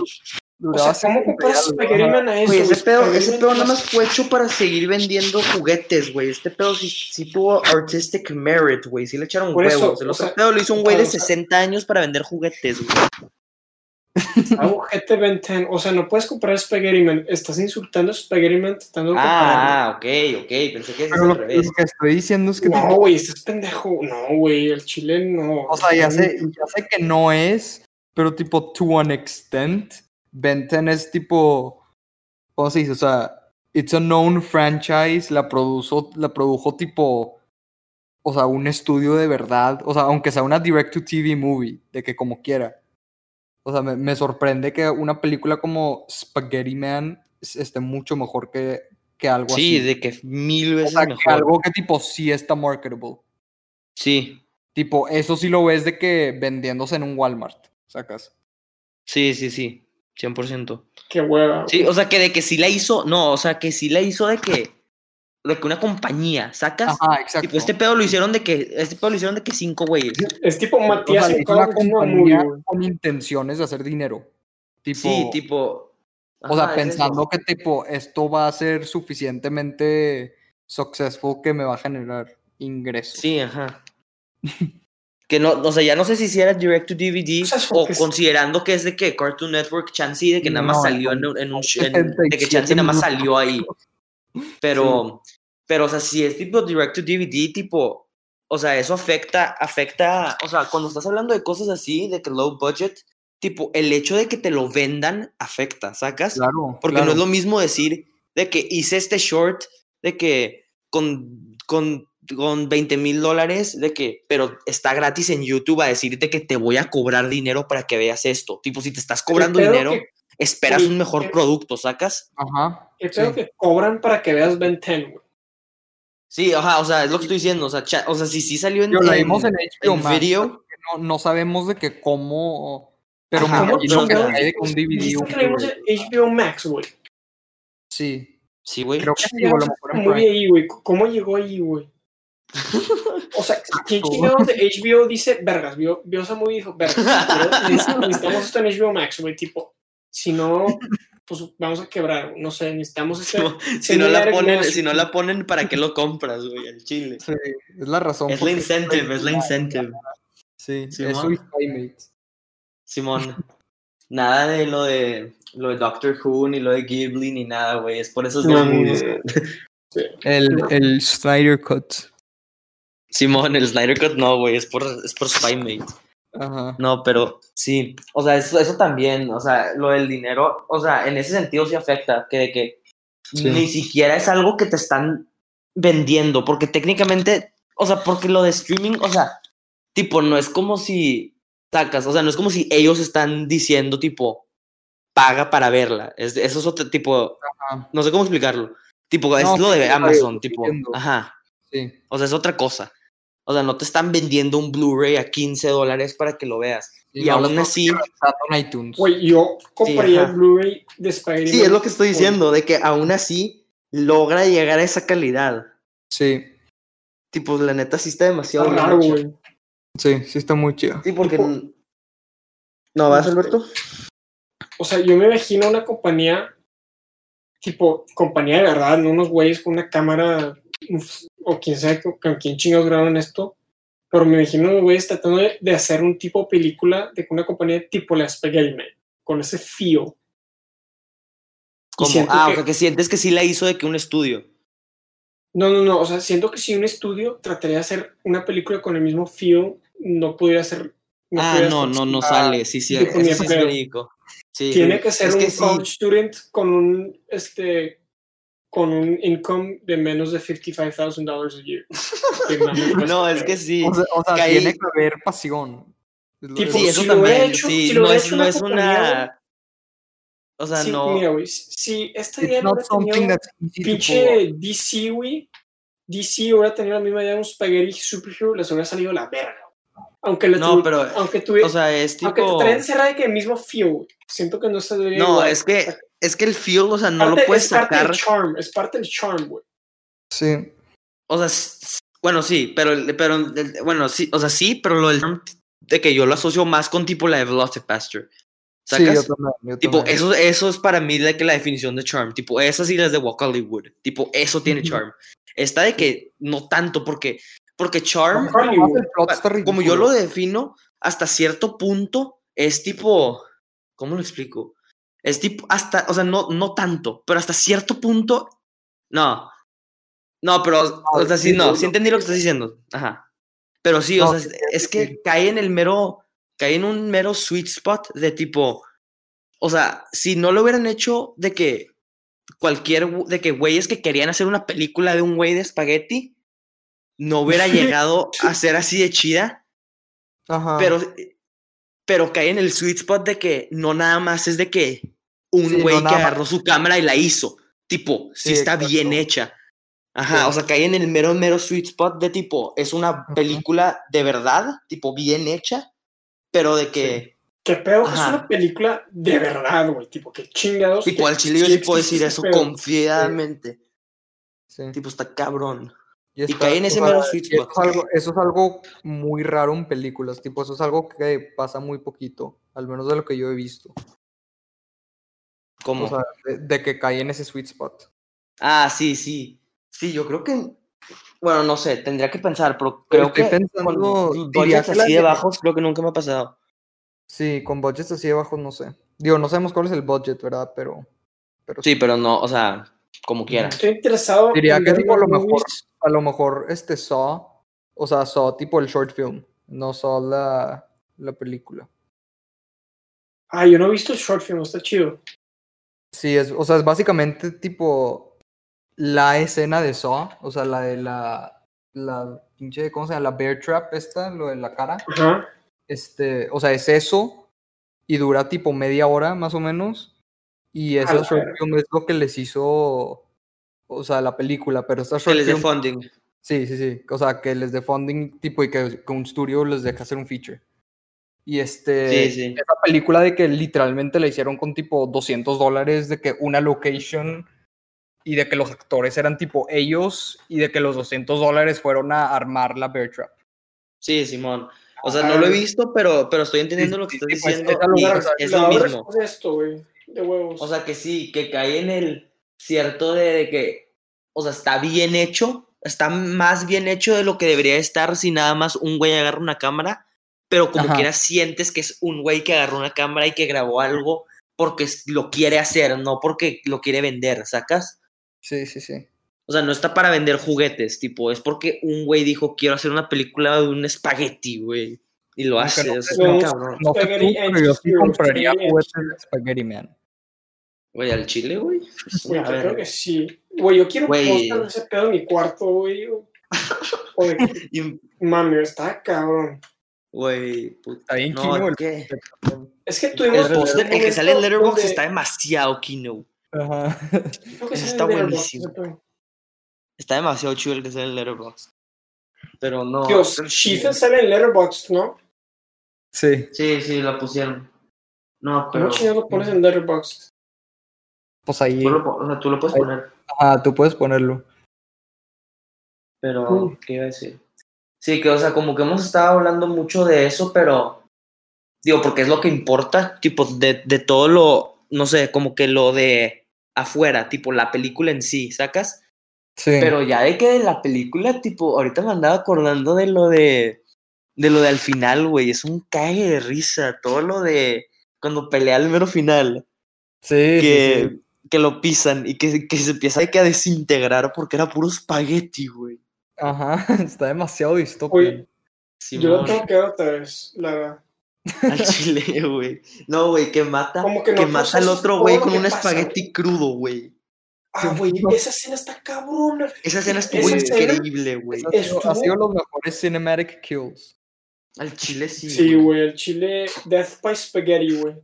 O sea, ¿cómo comparas Spaghetti Man a eso? Güey, ese pedo, ese pedo nada más fue hecho para seguir vendiendo juguetes, güey. Este pedo sí, sí tuvo artistic merit, güey. Sí le echaron Por eso, huevos. El otro sea, pedo lo hizo un güey de o sea- 60 años para vender juguetes, güey. Agujete Ben 10, o sea, no puedes comparar Spaghetti Man, estás insultando a Spaghetti Man tratando de compararlo. Ah, ok, ok. Pensé que es al revés. lo que estoy diciendo es que No, güey, estás pendejo. No, güey, el chile no. O sea, ya sé, ya sé que no es, pero tipo, to an extent, Ben 10 es tipo, ¿cómo se dice? O sea, it's a known franchise, la produjo, la produjo tipo, o sea, un estudio de verdad, o sea, aunque sea una direct-to-TV movie, de que como quiera. O sea, me, me sorprende que una película como Spaghetti Man es- esté mucho mejor que, que algo Sí, así. de que mil o veces sea, que algo que tipo sí está marketable. Sí, Tipo, eso sí lo ves de que vendiéndose en un Walmart, sacas. sí, sí, sí. 100%. Qué hueva. Sí, o sea, que de que sí la hizo, no, o sea, que sí la hizo de que, de que una compañía, ¿sacas? Ajá, exacto. Tipo, este pedo lo hicieron de que, este pedo lo hicieron de que cinco güeyes. Es tipo O sea, Matías y hizo una compañía con intenciones de hacer dinero. Tipo, Sí, tipo. o sea, ajá, es eso. pensando que tipo, esto va a ser suficientemente successful que me va a generar ingresos. Sí, ajá. Que no, o sea, ya no sé si hiciera direct to DVD O sea, es o porque es- considerando que es de que Cartoon Network Chansey, de que nada más No, salió en, en un en- de que 77 Chansey nada más salió ahí. Pero, pero, o sea, si es tipo direct to DVD, tipo, o sea, eso afecta, afecta, o sea, cuando estás hablando de cosas así, de que low budget, tipo, el hecho de que te lo vendan afecta, ¿sacas? Claro. Porque claro. no es lo mismo decir de que hice este short, de que con, con, con 20 mil dólares, de que, pero está gratis en YouTube a decirte que te voy a cobrar dinero para que veas esto. Tipo, si te estás cobrando dinero, que- esperas Uy, un mejor qué- producto, ¿sacas? Ajá. Pedo sí. que cobran para que veas Ben 10, güey. Sí, ajá, o sea, es lo que estoy diciendo. O sea, cha- o sea si sí salió en, Yo la en- vimos en HBO en Max, video. No, no sabemos de que cómo. Pero Ajá, ¿cómo imagino que un DVD. Un que la vimos en HBO Max, güey. Sí. Sí, güey. Creo que sí, a lo mejor en Muy ahí, güey. ¿Cómo llegó ahí, güey? O sea, ¿quién chingados de HBO dice, vergas, vio, vio esa movie y dijo, vergas, necesitamos esto en HBO Max, güey, tipo, si no, pues vamos a quebrar, no sé, necesitamos este... No, si, no la ponen, si no la ponen, ¿para qué lo compras, güey? Al chile. Sí, es la razón. Es la incentive, es la incentive. Sí, ¿no? y Playmates. Simón. Nada de lo de lo de Doctor Who, ni lo de Ghibli, ni nada, güey. Es por esos dos movies. El, el Snyder Cut. Simón, el Snyder Cut no, güey. Es por, es por Spymate. Ajá. No, pero sí. O sea, eso, eso también. O sea, lo del dinero. O sea, en ese sentido sí afecta. Que de que Sí. ni siquiera es algo que te están vendiendo. Porque técnicamente. O sea, porque lo de streaming. O sea, tipo, no es como si sacas. O sea, no es como si ellos están diciendo, tipo, paga para verla. Es, eso es otro tipo. Ajá. No sé cómo explicarlo. Tipo, es lo de Amazon, tipo, entiendo. ajá. Sí. O sea, es otra cosa. O sea, no te están vendiendo un Blu-ray a 15 dólares para que lo veas. Y, no aún así, en iTunes. Güey, yo compraría el Blu-ray de Spider-Man. sí, es lo que estoy diciendo, de que aún así logra llegar a esa calidad. Sí. Tipo, la neta sí está demasiado Está raro, güey. Sí, sí está muy chido. Sí, porque... Tipo- ¿No vas, Alberto? O sea, yo me imagino una compañía, tipo, compañía de verdad, no unos güeyes con una cámara, o quién sabe con, con quién chingados grabaron esto, pero me imagino güeyes tratando de, de hacer un tipo de película de una compañía tipo la Spaghetti con ese. Y Como, ah, que- o sea, que sientes que sí la hizo de que un estudio. No, no, no, o sea, siento que si un estudio trataría de hacer una película con el mismo feel, no pudiera ser... no ah, pudiera no, no, no sale. Sí, sí, eso es. Sí. Tiene que ser Es un sí. college student con un, este, con un income de menos de $55,000 a year. No, es que sí. O sea, o sea, que ahí- tiene que haber pasión. Tipo, Sí, si eso lo también. hecho- sí, si lo no hubiera es, hecho no una es una. O sea, Sí, no. Mira, güey, si- esta idea no hubiera pinche DC, güey, DC hubiera tenido la misma idea de un spaghetti superhero, les hubiera salido la verga. Aunque le No, pero, aunque tuviera, O sea, es aunque te tipo. traen cerrada de que el mismo feel. Siento que no se debería No, igual. es que, es que el feel, o sea, no Parte- lo puedes es parte sacar. del charm, es parte del charm, güey. Sí. O sea, bueno, sí, pero, el- pero bueno, sí, o sea, sí, pero lo del de que yo lo asocio más con tipo la de Velocipaster. Sí, yo ¿Sacas? también. yo tipo, también. eso, eso es para mí de que la definición de charm. Tipo, esas y las de Walk Hollywood. Tipo, eso tiene charm. Esta de que no tanto, porque, porque charm, está como yo lo defino, hasta cierto punto es tipo, ¿cómo lo explico? Es tipo, hasta, o sea, no, no tanto, pero hasta cierto punto, no. No, pero, o sea, sí, no, sí entendí lo que estás diciendo. Ajá. Pero sí, o No, sea, es, que cae en el mero, cae en un mero sweet spot de tipo, o sea, si no lo hubieran hecho de que cualquier, de que güeyes que querían hacer una película de un güey de espagueti, no hubiera llegado a ser así de chida. Ajá. Pero, pero cae en el sweet spot de que no nada más es de que un Sí, no güey que agarró su cámara y la hizo. Tipo, sí, Sí, está bien hecha. Ajá, Sí. o sea, cae en el mero, mero sweet spot de tipo, es una película de verdad, tipo, bien hecha, pero de que, ¿Qué pedo que es Ajá. una película de verdad, güey? Tipo, que chingados. tipo, al chile yo sí puedo decir eso confiadamente. Tipo, está cabrón. Y, y cae en ese mero sweet eso spot. es, algo, eso es algo muy raro en películas, tipo, eso es algo que pasa muy poquito, al menos de lo que yo he visto. Como, O sea, de, de que cae en ese sweet spot. ah, sí, sí. Sí, yo creo que, bueno, no sé, tendría que pensar, pero creo Estoy que pensando, con budgets así de bajos, creo que nunca me ha pasado. Sí, con budgets así de bajos, no sé. Digo, no sabemos cuál es el budget, ¿verdad? Pero, pero Sí, pero no, o sea, como quiera. Estoy interesado. Diría en que tipo a lo mejor, a lo mejor este Saw, o sea, Saw tipo el short film, no Saw la, la película. Ah, yo no he visto el short film, está chido. Sí, es, o sea, es básicamente tipo la escena de Saw, o sea, la de la, la pinche, ¿cómo se llama? La bear trap esta, lo de la cara. Ajá. Este, o sea, es eso y dura tipo media hora más o menos. Y esa short film es lo que les hizo, o sea, la película, pero esta Que short les dé film funding. Sí, sí, sí. O sea, que les dé funding tipo y que, que un estudio les deje hacer un feature. Y este, Sí, sí. esa película de que literalmente la hicieron con tipo 200 dólares, de que una location y de que los actores eran tipo ellos y de que los 200 dólares fueron a armar la bear trap. Sí, Simón. O sea, no lo he visto, pero, pero estoy entendiendo lo que estás pues, diciendo. es lo mismo. es esto, güey. De huevos. O sea, que sí, que cae en el cierto de, de que, o sea, está bien hecho, está más bien hecho de lo que debería estar si nada más un güey agarra una cámara, pero como Ajá. quiera sientes que es un güey que agarró una cámara y que grabó algo porque es- lo quiere hacer, no porque lo quiere vender, ¿sacas? Sí, sí, sí. O sea, no está para vender juguetes, tipo, es porque un güey dijo, quiero hacer una película de un espagueti, güey. Y lo Aunque hace, no o sea, sé, está no- cabrón. No sé tú, pero yo sí compraría juguetes de Spaghetti Man. Güey, al chile, güey. Güey, A yo ver. creo que sí. Güey, yo quiero de ese pedo en mi cuarto, güey. Mami, está cabrón. Güey, puta. Está bien No, kino el- ¿qué? Es que tuvimos El póster, el que sale en Letterboxd está demasiado kino. Ajá. sale está Letterboxd, buenísimo. ese. Está demasiado chido el que sale en Letterboxd. Pero no. Dios, Shifen sale en Letterboxd, ¿no? Sí, Sí, sí, la pusieron. No, pero. ¿Cómo lo pones en Letterboxd? pues ahí. Tú lo, o sea, tú lo puedes poner. Ajá, tú puedes ponerlo. Pero, Mm. ¿qué iba a decir? Sí, que, o sea, como que hemos estado hablando mucho de eso, pero. Digo, porque es lo que importa, tipo, de, de todo lo. No sé, como que lo de afuera, tipo, la película en sí, ¿sacas? Sí. Pero ya de que de la película, tipo, ahorita me andaba acordando de lo de. De lo de al final, güey. Es un cague de risa. Todo lo de. Cuando pelea al mero final. sí, Que, sí. que lo pisan y que, que se empieza a desintegrar porque era puro espagueti, güey. Ajá, está demasiado distópico. Güey, yo lo tengo que ver otra vez, la verdad. al chile, güey. No, güey, que mata. Como que mata al otro güey con un espagueti crudo, güey. Ah, güey, esa escena está cabrona. Esa escena estuvo Esa increíble, güey. Ha sido, ha sido los mejores cinematic kills. Al chile sí. Sí, güey, el chile Death by Spaghetti, güey.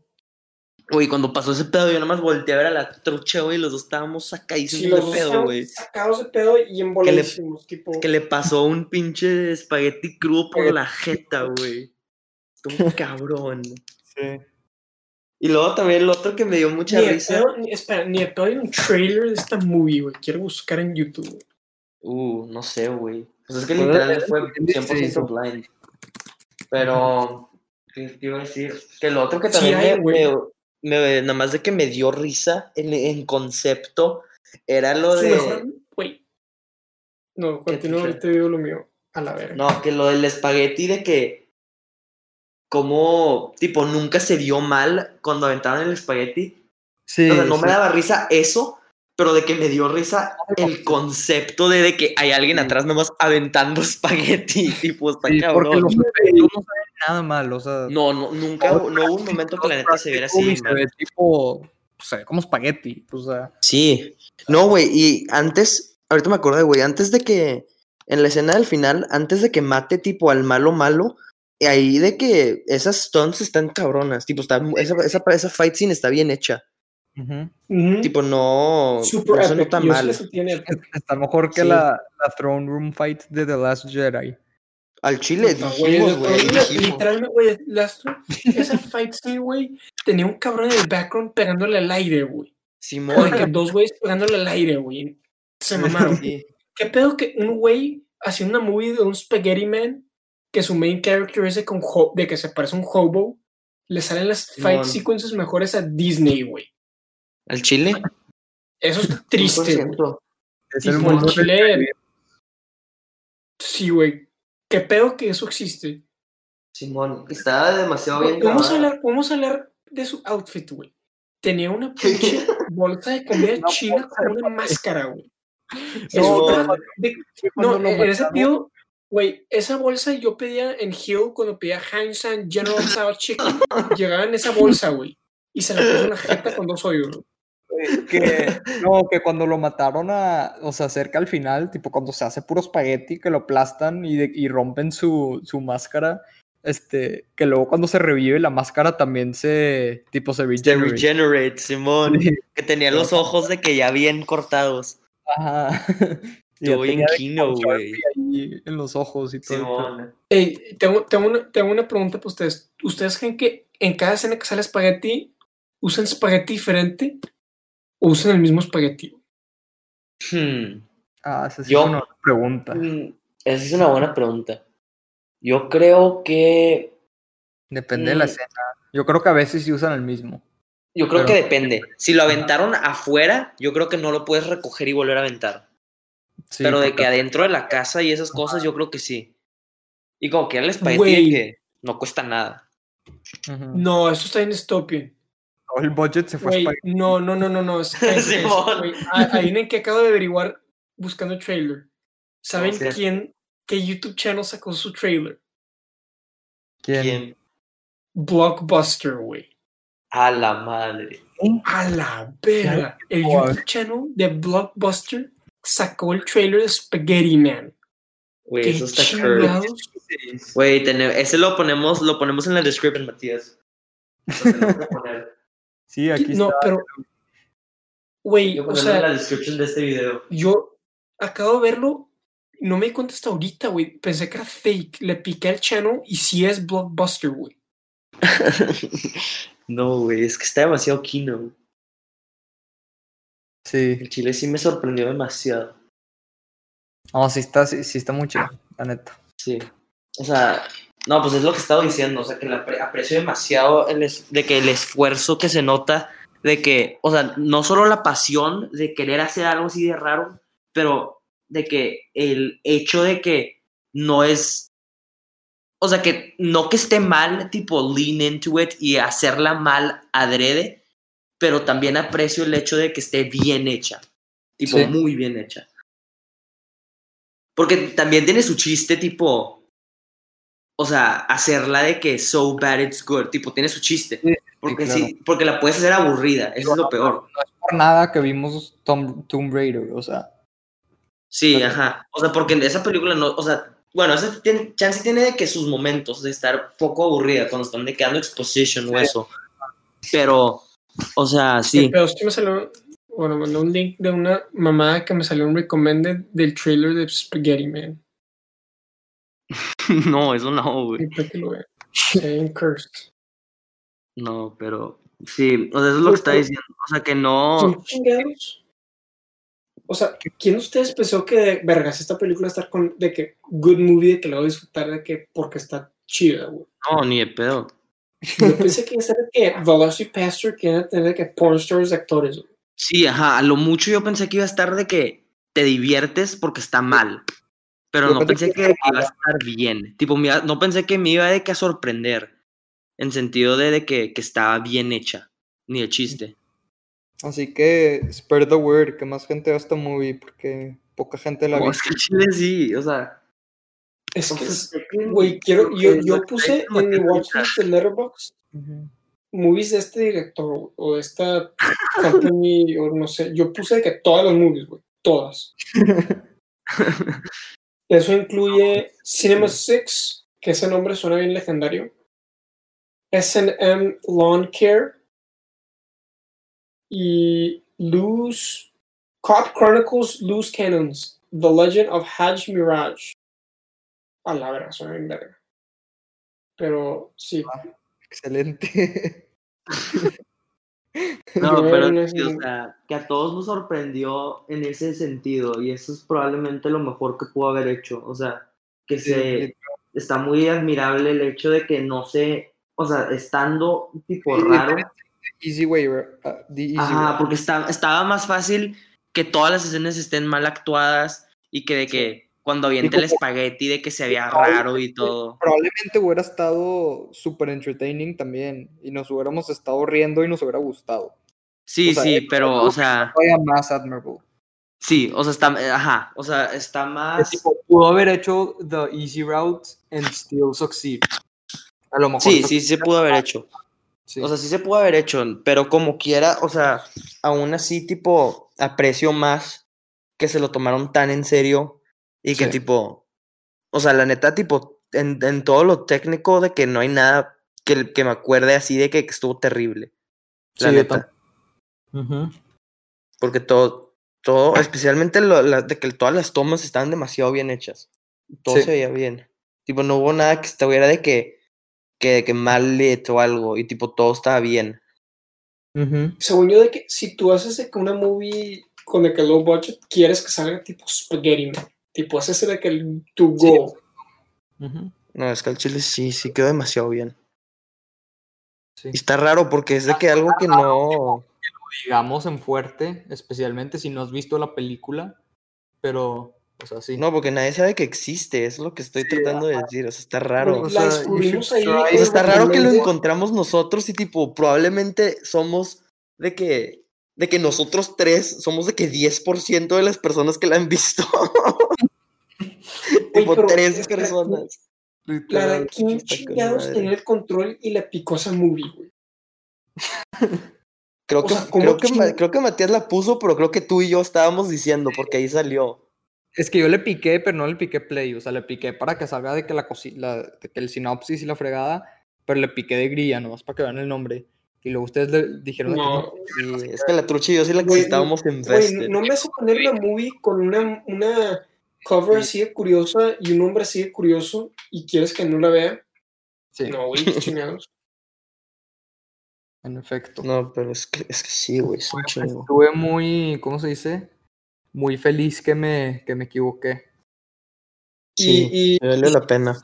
Güey, cuando pasó ese pedo, yo nada más volteé a ver a la trucha, güey, y los dos estábamos sacadísimos Sí, los de pedo, güey. sacados de pedo y emboladísimos, tipo. Que le pasó un pinche espagueti crudo por la jeta, güey. Estuvo cabrón. Sí. Y luego también el otro que me dio mucha Ni risa. pedo, ni- espera, ni de pedo hay un trailer de esta movie, güey. Quiero buscar en YouTube. güey. Uh, no sé, güey. Pues es que literal fue es- 100% blind. Pero, ¿qué te iba a decir? Que lo otro que Sí también hay, me, güey. me- me- nada más de que me dio risa en, en concepto, era lo de... mejor, güey. No, continúa, te- ahorita digo lo mío. A la verga. No, que lo del espagueti de que... Como, tipo, nunca se vio mal cuando aventaron el espagueti. Sí, O sea, no me daba risa eso, pero de que me dio risa el concepto de, de que hay alguien atrás nomás aventando espagueti, tipo, está Sí, porque cabrón. los no nada mal, o sea. No, no, nunca, no hubo un momento que la neta se viera así. se ve tipo, se ve como espagueti, o sea. Sí. No, güey, y antes, ahorita me acordé, güey, antes de que, en la escena del final, antes de que mate tipo al malo malo, y ahí de que esas stunts están cabronas, tipo, está, esa, esa, esa fight scene está bien hecha. Tipo, no, Super no se epic. nota sí mal. Está mejor que Sí. la, la Throne Room fight de The Last Jedi. Al chile, güey, dijimos, güey. Literalmente, güey, esa fight scene, güey, tenía un cabrón en el background pegándole al aire, güey. O de Simón. que dos güeyes pegándole al aire, güey. Se mamaron. Sí. ¿Qué pedo que un güey haciendo una movie de un Spaghetti Man que su main character es de, ho- de que se parece a un hobo? Le salen las fight sequences mejores a Disney, güey. Al chile. Eso es triste, güey. 100%. Es el mundo chile- Sí, güey. ¿Qué pedo que eso existe? Simón, estaba demasiado bien Vamos a hablar, vamos a hablar de su outfit, güey. Tenía una pinche bolsa de comida Una china con una máscara, güey. No, de- no, en ese tío, güey, esa bolsa yo pedía en Hill cuando pedía Heinz and General Tso Chicken. Llegaba en esa bolsa, güey. Y se la puso en la jeta con dos hoyos. güey. Que no, que cuando lo mataron a, o sea, cerca al final, tipo cuando se hace puro espagueti, que lo aplastan y, de- y rompen su, su máscara, este, que luego cuando se revive la máscara también se, tipo se The regenerate. Regenerate, Simón. Sí. Que tenía los ojos de que ya bien cortados. Ajá. Y Estuvo ya bien tenía de que kino, güey. En los ojos y todo. el pedo. Simón. Ey, tengo, tengo, una, tengo una pregunta para ustedes. ¿Ustedes creen que en cada escena que sale espagueti, usan espagueti diferente o usan el mismo espagueti? Hmm. Ah, esa sí Yo- es una buena pregunta. Mm, Esa es una buena pregunta. Yo creo que. Depende de la Mm. escena. Yo creo que a veces sí usan el mismo. Yo creo Pero- que depende. Si lo aventaron afuera, yo creo que no lo puedes recoger y volver a aventar. Sí, Pero de que adentro de la casa y esas cosas, yo creo que sí. Y como que era el espagueti que No cuesta nada. No, eso está en Dystopian. Todo el budget se fue a Güey, Spider- no, no, no, no, no. es- es- es- a- Adivinen que acabo de averiguar buscando trailer. ¿Saben quién, qué YouTube channel sacó su trailer? ¿Quién? ¿Quién? Blockbuster, güey. A la madre. A la verga. El. YouTube channel de Blockbuster sacó el trailer de Spaghetti Man. Güey, eso está. Güey, ese lo ponemos, lo ponemos en la description, Matías. Lo tenemos que poner. Sí, aquí No, está. pero. Hay Güey, o ponerlo en la sea, description de este video. yo acabo de verlo. No me di cuenta hasta ahorita, güey. Pensé que era fake. Le piqué al channel y sí es Blockbuster, güey. no, güey, es que está demasiado kino. Sí. El chile sí me sorprendió demasiado. No, sí está, sí, sí está muy chido, la neta. Sí. O sea, no, pues es lo que he estado diciendo. O sea, que la apre- aprecio demasiado el es- de que el esfuerzo que se nota, de que, o sea, no solo la pasión de querer hacer algo así de raro, pero de que el hecho de que no es. O sea, que no que esté mal, tipo, lean into it y hacerla mal adrede, pero también aprecio el hecho de que esté bien hecha. Tipo, Sí. muy bien hecha. Porque también tiene su chiste, tipo. O sea, hacerla de que so bad it's good. Tipo, tiene su chiste. Sí, porque claro. sí, porque la puedes hacer aburrida. Eso es lo peor. No es por nada que vimos Tom, Tomb Raider, o sea. Sí, Pero- ajá. O sea, porque en esa película no. O sea, bueno, esa tiene, chance tiene de que sus momentos de estar poco aburrida cuando están de quedando exposition o eso. Pero, o sea, sí. Pero es que me salió. Bueno, mandó un link de una mamada que me salió un recommended del trailer de Spaghetti Man. no, eso no, güey. Que lo. No, pero. Sí, o sea, eso es lo que está diciendo. O sea, que no. ¿Son chingados? O sea, ¿quién de ustedes pensó que, de vergas, esta película está con. de que good movie, de que la voy a disfrutar, de que porque está chida, güey? No, ni de pedo. Yo pensé que iba a ser de que Velocipastor, que iban a tener de que porn stars de actores, güey. Sí, ajá, a lo mucho yo pensé que iba a estar de que te diviertes porque está mal. Pero Yo no pensé pensé que que, iba a estar bien. Tipo, me iba- no pensé que me iba de que a sorprender. En sentido de, de que, que estaba bien hecha. Ni de chiste. Así que, spread the word, que más gente vea esta movie, porque poca gente la No, vio. es que Chile sí, o sea. Es que, güey, quiero. Yo, yo puse en mi watchlist de Letterboxd movies de este director o de esta company, o no sé. Yo puse que todas las movies, güey. Todas. Eso incluye Cinema 6, que ese nombre suena bien legendario. SM Lawn Care. Y Loose. Cop Chronicles Loose Cannons. The Legend of Hajj Mirage. A la verga, suena bien verga. Pero sí. Excelente. No, pero no sí, sé. o sea, que a todos nos sorprendió en ese sentido. Y eso es probablemente lo mejor que pudo haber hecho. O sea, que Sí, se. Está muy admirable el hecho de que no se. O sea, estando tipo raro. Easy way, bro. Ah, the easy Ajá, way. porque está, estaba más fácil que todas las escenas estén mal actuadas y que de que cuando avienta el espagueti de que se veía raro y todo. Probablemente hubiera estado súper entertaining también. Y nos hubiéramos estado riendo y nos hubiera gustado. Sí, o sea, sí, pero, o sea, Todavía más admirable. sí, o sea, está, ajá, o sea, está más... tipo, pudo haber hecho the easy route and still succeed. A lo mejor. Sí, sí, se pudo haber hecho. Sí. O sea, sí se pudo haber hecho, pero como quiera, o sea, aún así, tipo, aprecio más que se lo tomaron tan en serio y que, Sí. tipo, o sea, la neta, tipo, en, en todo lo técnico de que no hay nada que, que me acuerde así de que, estuvo terrible. La Sí, neta. Porque todo, todo, especialmente lo- la- de que todas las tomas estaban demasiado bien hechas. Todo Sí. se veía bien. Tipo, no hubo nada que estuviera de que, que, de que mal hecho o algo. Y tipo, todo estaba bien. Según yo, de que si tú haces de que una movie con de que low budget, quieres que salga tipo Spaghetti Man. Tipo, ese es de que el to Sí. go. No, es que el chile sí, sí quedó demasiado bien. Sí. Y está raro porque es de que algo que no. digamos en fuerte, especialmente si no has visto la película, pero O sea, sí. No, porque nadie sabe que existe, es lo que estoy Sí, tratando de decir, o sea, está raro. O sea, ahí. O está raro que lo encontramos nosotros y tipo, probablemente somos de que, de que nosotros tres somos de que 10% de las personas que la han visto. tipo, pero tres personas. De quién chingados tenía el control y la picó esa movie, güey. Creo O que, sea, ¿cómo creo, que, creo que Matías la puso, pero creo que tú y yo estábamos diciendo, porque ahí salió. Es que yo le piqué, pero no le piqué play. O sea, le piqué para que salga de que la, cosi- la de que el sinopsis y la fregada, pero le piqué de grilla, nomás para que vean el nombre. Y luego ustedes le dijeron que No, Sí, es que la trucha y yo sí la que Güey, estábamos güey, no me vas a poner la movie con una, una cover así de curiosa y un nombre así de curioso y quieres que no la vea. Sí, No, güey, qué chingados. en efecto. No, pero es que, es que sí, güey, es un chingo. Estuve muy, ¿cómo se dice? Muy feliz que me, que me equivoqué. Sí, Y, y me valió la pena.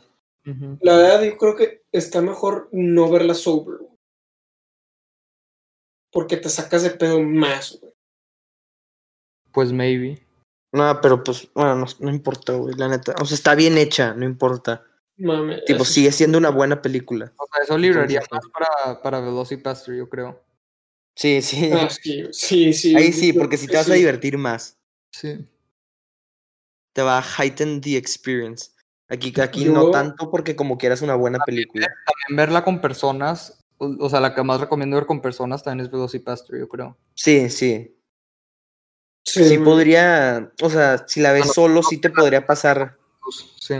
La verdad, yo creo que está mejor no verla sober. Porque te sacas de pedo más, güey. Pues maybe. No, pero pues, bueno, no, no importa, güey, la neta. O sea, está bien hecha, no importa. Mame. Tipo, sigue siendo una buena película. O sea, eso libraría más para, para Velocipaster, yo creo. Sí, sí. Ah, sí, sí, sí. Ahí sí, porque si te vas a divertir más. Sí. Te va a heighten the experience. Aquí, aquí no tanto porque como quieras una buena película. También verla con personas, o, o sea, la que más recomiendo ver con personas también es Velocipaster, yo creo. Sí, sí. Sí, podría, o sea, si la ves Bueno, solo, sí te podría pasar. Pues, Sí.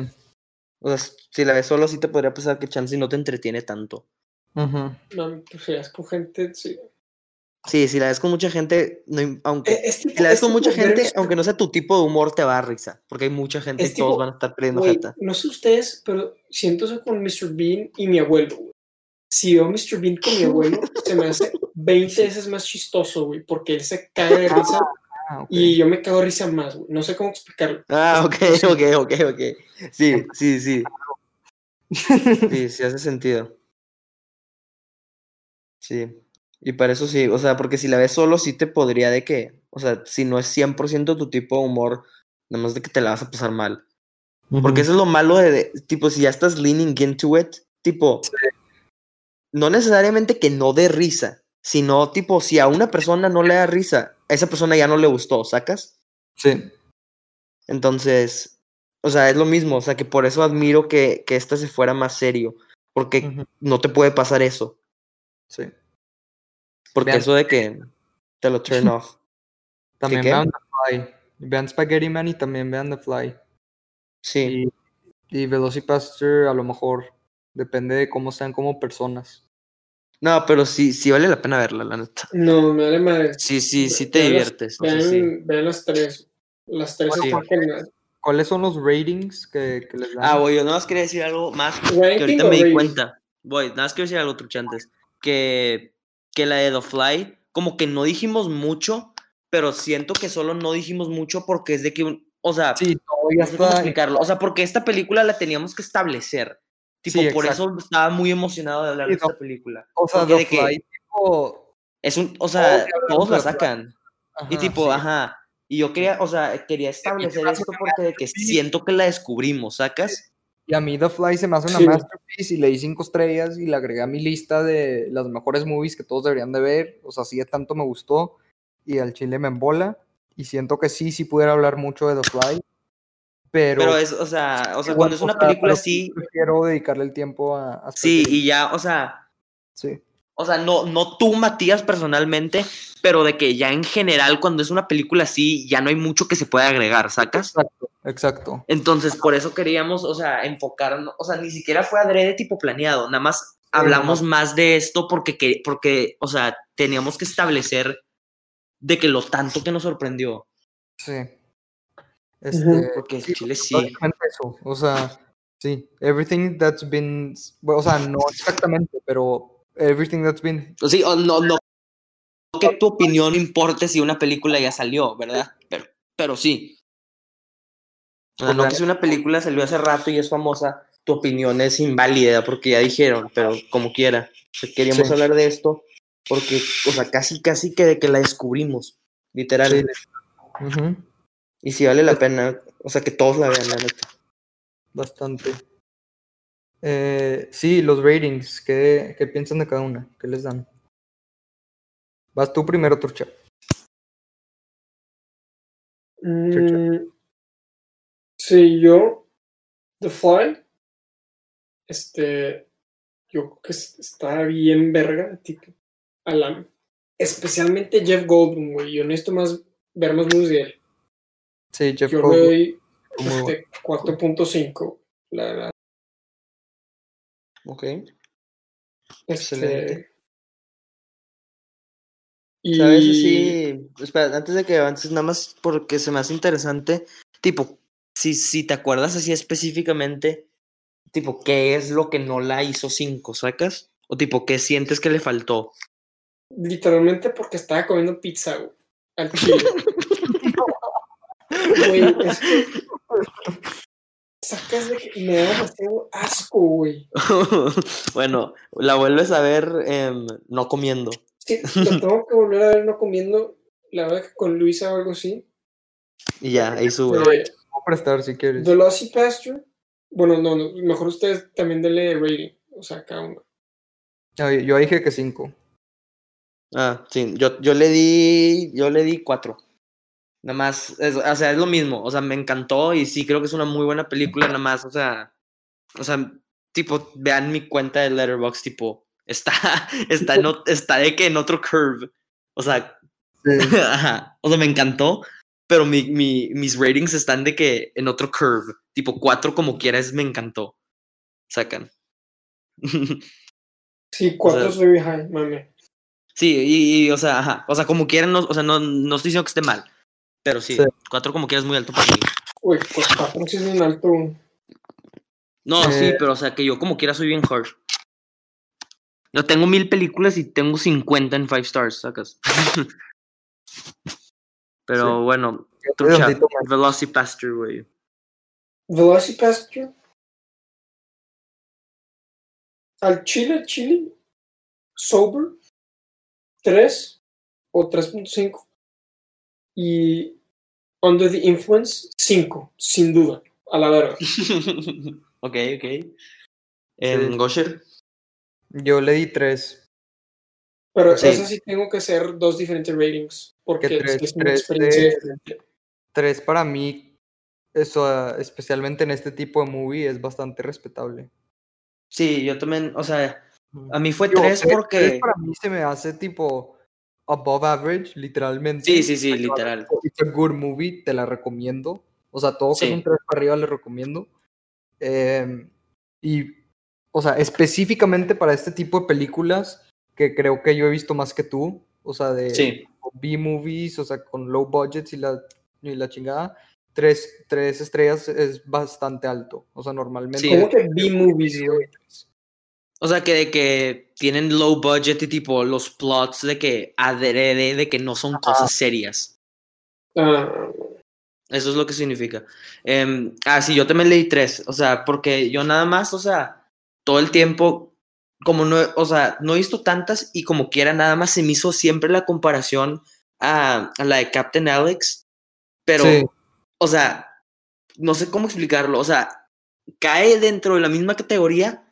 O sea, si la ves solo, sí te podría pasar que chance no te entretiene tanto. Ujú. Mame, pues si vas con gente, sí. Sí, si la ves con mucha gente, no, aunque Eh, es tipo- si la ves es con tipo mucha gente, Mr. aunque no sea tu tipo de humor, te va a risa. Porque hay mucha gente Es y todos tipo, van a estar perdiendo jeta. no sé ustedes, pero siento eso con Mr. Bean y mi abuelo, güey. Si veo Mr. Bean con mi abuelo, se me hace 20 veces más chistoso, güey, porque él se caga de risa Ah, y yo me cago de risa más, güey. No sé cómo explicarlo. Ah, ok, ok, ok, ok. Sí, sí, sí. Sí, sí hace sentido. Sí. Y para eso sí, o sea, porque si la ves solo, sí te podría de que, o sea, si no es 100% tu tipo de humor, nada más de que te la vas a pasar mal. Porque eso es lo malo de, de- tipo, si ya estás leaning into it, tipo, no necesariamente que no dé risa, sino, tipo, si a una persona no le da risa, a esa persona ya no le gustó, ¿sacas? Sí. Entonces, o sea, es lo mismo, o sea, que por eso admiro que, que esta se fuera más serio, porque no te puede pasar eso, Sí. porque Vean- eso de que te lo turn off. También vean The Fly. Vean Spaghetti Man y también vean The Fly. Sí, Y, y Velocipaster a lo mejor depende de cómo sean como personas. no, pero sí, sí vale la pena verla, la neta. No, me vale madre. Sí, sí, sí te Vean las- diviertes, o Vean, sea, sí. vean las tres. Las tres Sí. ¿Cuáles son los ratings que, que les dan? Ah, voy, yo nada más quería decir algo más que ahorita me di rating? cuenta. Voy, nada más quiero decir algo, truchantes. Que, que la de The Fly, como que no dijimos mucho, pero siento que solo no dijimos mucho porque es de que, o sea, sí, todo ya no sé cómo explicarlo. O sea, porque esta película la teníamos que establecer. Tipo, Sí, por exacto. eso estaba muy emocionado de hablar Sí, de esta no. película. O sea, de que- Fly, tipo. Es un, o sea, todos la sacan. Y ajá, tipo, sí. ajá. Y yo quería, o sea, quería establecer esto porque de que siento que la descubrimos, ¿sacas? Y a mí The Fly se me hace una Sí. masterpiece y le di cinco estrellas y la agregué a mi lista de las mejores movies que todos deberían de ver. O sea, sí de tanto me gustó y al chile me embola. Y siento que sí, sí pudiera hablar mucho de The Fly. Pero, Pero es, o sea, o sea, cuando es una película así, Prefiero dedicarle el tiempo a... a sí, y ya, o sea, Sí. o sea, no, no tú, Matías, personalmente, pero de que ya en general, cuando es una película así, ya no hay mucho que se pueda agregar, ¿sacas? Exacto, exacto. Entonces, por eso queríamos, o sea, enfocarnos, o sea, ni siquiera fue adrede tipo planeado, nada más hablamos más de esto porque, que, porque, o sea, teníamos que establecer de que lo tanto que nos sorprendió, Sí. Este, porque sí, Chile sí. eso. O sea, sí. Everything that's been. bueno, o sea, no exactamente, pero everything that's been. Sí, o no, no que tu opinión importe si una película ya salió, ¿verdad? Pero, pero sí. O sea, no que si una película salió hace rato y es famosa, tu opinión es inválida porque ya dijeron, pero como quiera. Queríamos Sí. hablar de esto porque, o sea, casi, casi que de que la descubrimos, literal. Sí. Ujú. Y si vale la pena, O sea, que todos la vean, la neta. Bastante. Eh, sí, los ratings. ¿qué, ¿Qué piensan de cada una? ¿Qué les dan? Vas tú primero, Turcha. Mm, sí, yo, The Fly, este, yo creo que es- está bien verga, tipo, a la- especialmente Jeff Goldblum, güey, yo necesito más, ver más movies de él. Sí, Jeff Yo le Goldblum, doy este, 4.5, la verdad. Ok. Este, Excelente. y ¿Sabes? Sí. Espera, antes de que avances, nada más porque se me hace interesante. Tipo, si, si te acuerdas así específicamente, tipo, ¿qué es lo que no la hizo 5, sacas? O tipo, ¿qué sientes que le faltó? literalmente porque estaba comiendo pizza, güey, al chile. Güey, es que sacas de que me da demasiado asco, güey. bueno, la vuelves a ver em, no comiendo. Sí, lo tengo que volver a ver no comiendo, la verdad que con Luisa o algo así. Y ya, ahí sube. Eh, Puedo prestar si quieres. Velocipasture, bueno, no, no, mejor ustedes también denle rating, o sea, cada uno. Ah, Yo dije que 5. Ah, sí, yo, yo le di, yo le di cuatro. Nada más, es- o sea, es lo mismo, o sea, me encantó y sí creo que es una muy buena película, nada más, o sea, o sea, tipo, vean mi cuenta de Letterboxd, tipo, está, está, en está de que en otro curve, o sea, ajá, o sea, me encantó, pero mi, mi, mis ratings están de que en otro curve, tipo, cuatro como quieras, me encantó, sacan. Sí, cuatro sea- es very high, mame. Sí, y, y, o sea, ajá, o sea, como quieran, no, o sea, no, no estoy diciendo que esté mal, pero sí, Sí. cuatro como quieras es muy alto para mí. Uy, pues cuatro sí es un alto. No, sí, Eh. pero o sea, que yo como quiera soy bien harsh. Yo tengo mil películas y tengo 50 en five stars, sacas. pero Sí. bueno, trucha. Velocipastor, güey. Velocipasture. Al chile, chile. Sober. 3 o 3.5. Y Under the Influence, 5, sin duda. A la verga. ok, ok. En Sí. Gosher. Yo le di 3. Pero Sí. eso sí tengo que hacer dos diferentes ratings. Porque Que tres- sí es una tres experiencia de- diferente. 3 para mí, eso, especialmente en este tipo de movie, es bastante respetable. Sí, yo también, o sea, a mí fue Digo, tres tres- porque... tres para mí se me hace tipo above average, literalmente. Sí, sí, sí, literal. It's a good movie, te la recomiendo. O sea, todo que es Sí. un 3 para arriba le recomiendo. Em, y, o sea, específicamente para este tipo de películas, que creo que yo he visto más que tú, o sea, de Sí. B-movies, o sea, con low budgets y la, y la chingada, tres, tres estrellas es bastante alto. O sea, normalmente. Sí. ¿Cómo que B-movies? O sea, que de que tienen low budget y tipo los plots de que adrede de que no son cosas serias. Ah, Eso es lo que significa. Em, ah, sí, yo también leí tres. O sea, porque yo nada más, o sea, todo el tiempo, como no, o sea, no he visto tantas y como quiera, nada más se me hizo siempre la comparación a, a la de Captain Alex. Pero, Sí. o sea, no sé cómo explicarlo. O sea, cae dentro de la misma categoría,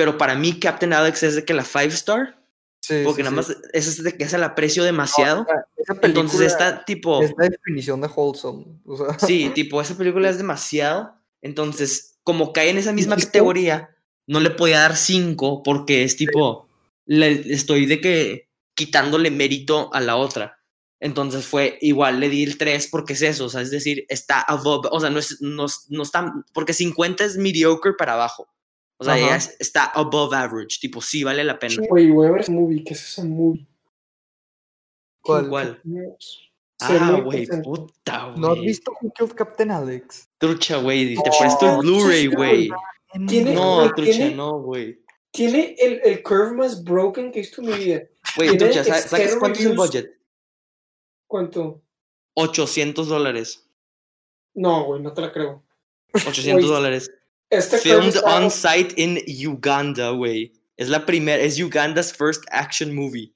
pero para mí Captain Alex es de que la five star, Sí, porque sí, nada sí. más es es de que se la aprecio demasiado. O sea, esa Entonces película está tipo... es la definición de wholesome. O sea, Sí, tipo, esa película es demasiado. Entonces, como cae en esa misma categoría, no le podía dar cinco porque es tipo, le estoy de que quitándole mérito a la otra. Entonces fue igual, le di el 3 porque es eso, o sea, es decir, está above, o sea, no, es, no, no está, porque 50 es mediocre para abajo. O sea, Ajá. ella es- está above average, tipo, sí vale la pena. Güey, voy a ver ese movie. ¿Qué es ese movie? ¿cuál? ¿Cuál? Ah, güey, puta, güey. ¿No has visto Who Killed Captain Alex? Trucha, güey, te presto el Blu-ray, güey. No, trucha, tiene- no, güey. Tiene el, el curve más broken que he visto en mi vida. Güey, trucha, ¿sabes cuánto es el budget? ¿Cuánto? 800 dólares. No, güey, no te la creo. 800 Güey, dólares. Este Filmed está- on site in Uganda, güey. Es la primera, es Uganda's first action movie.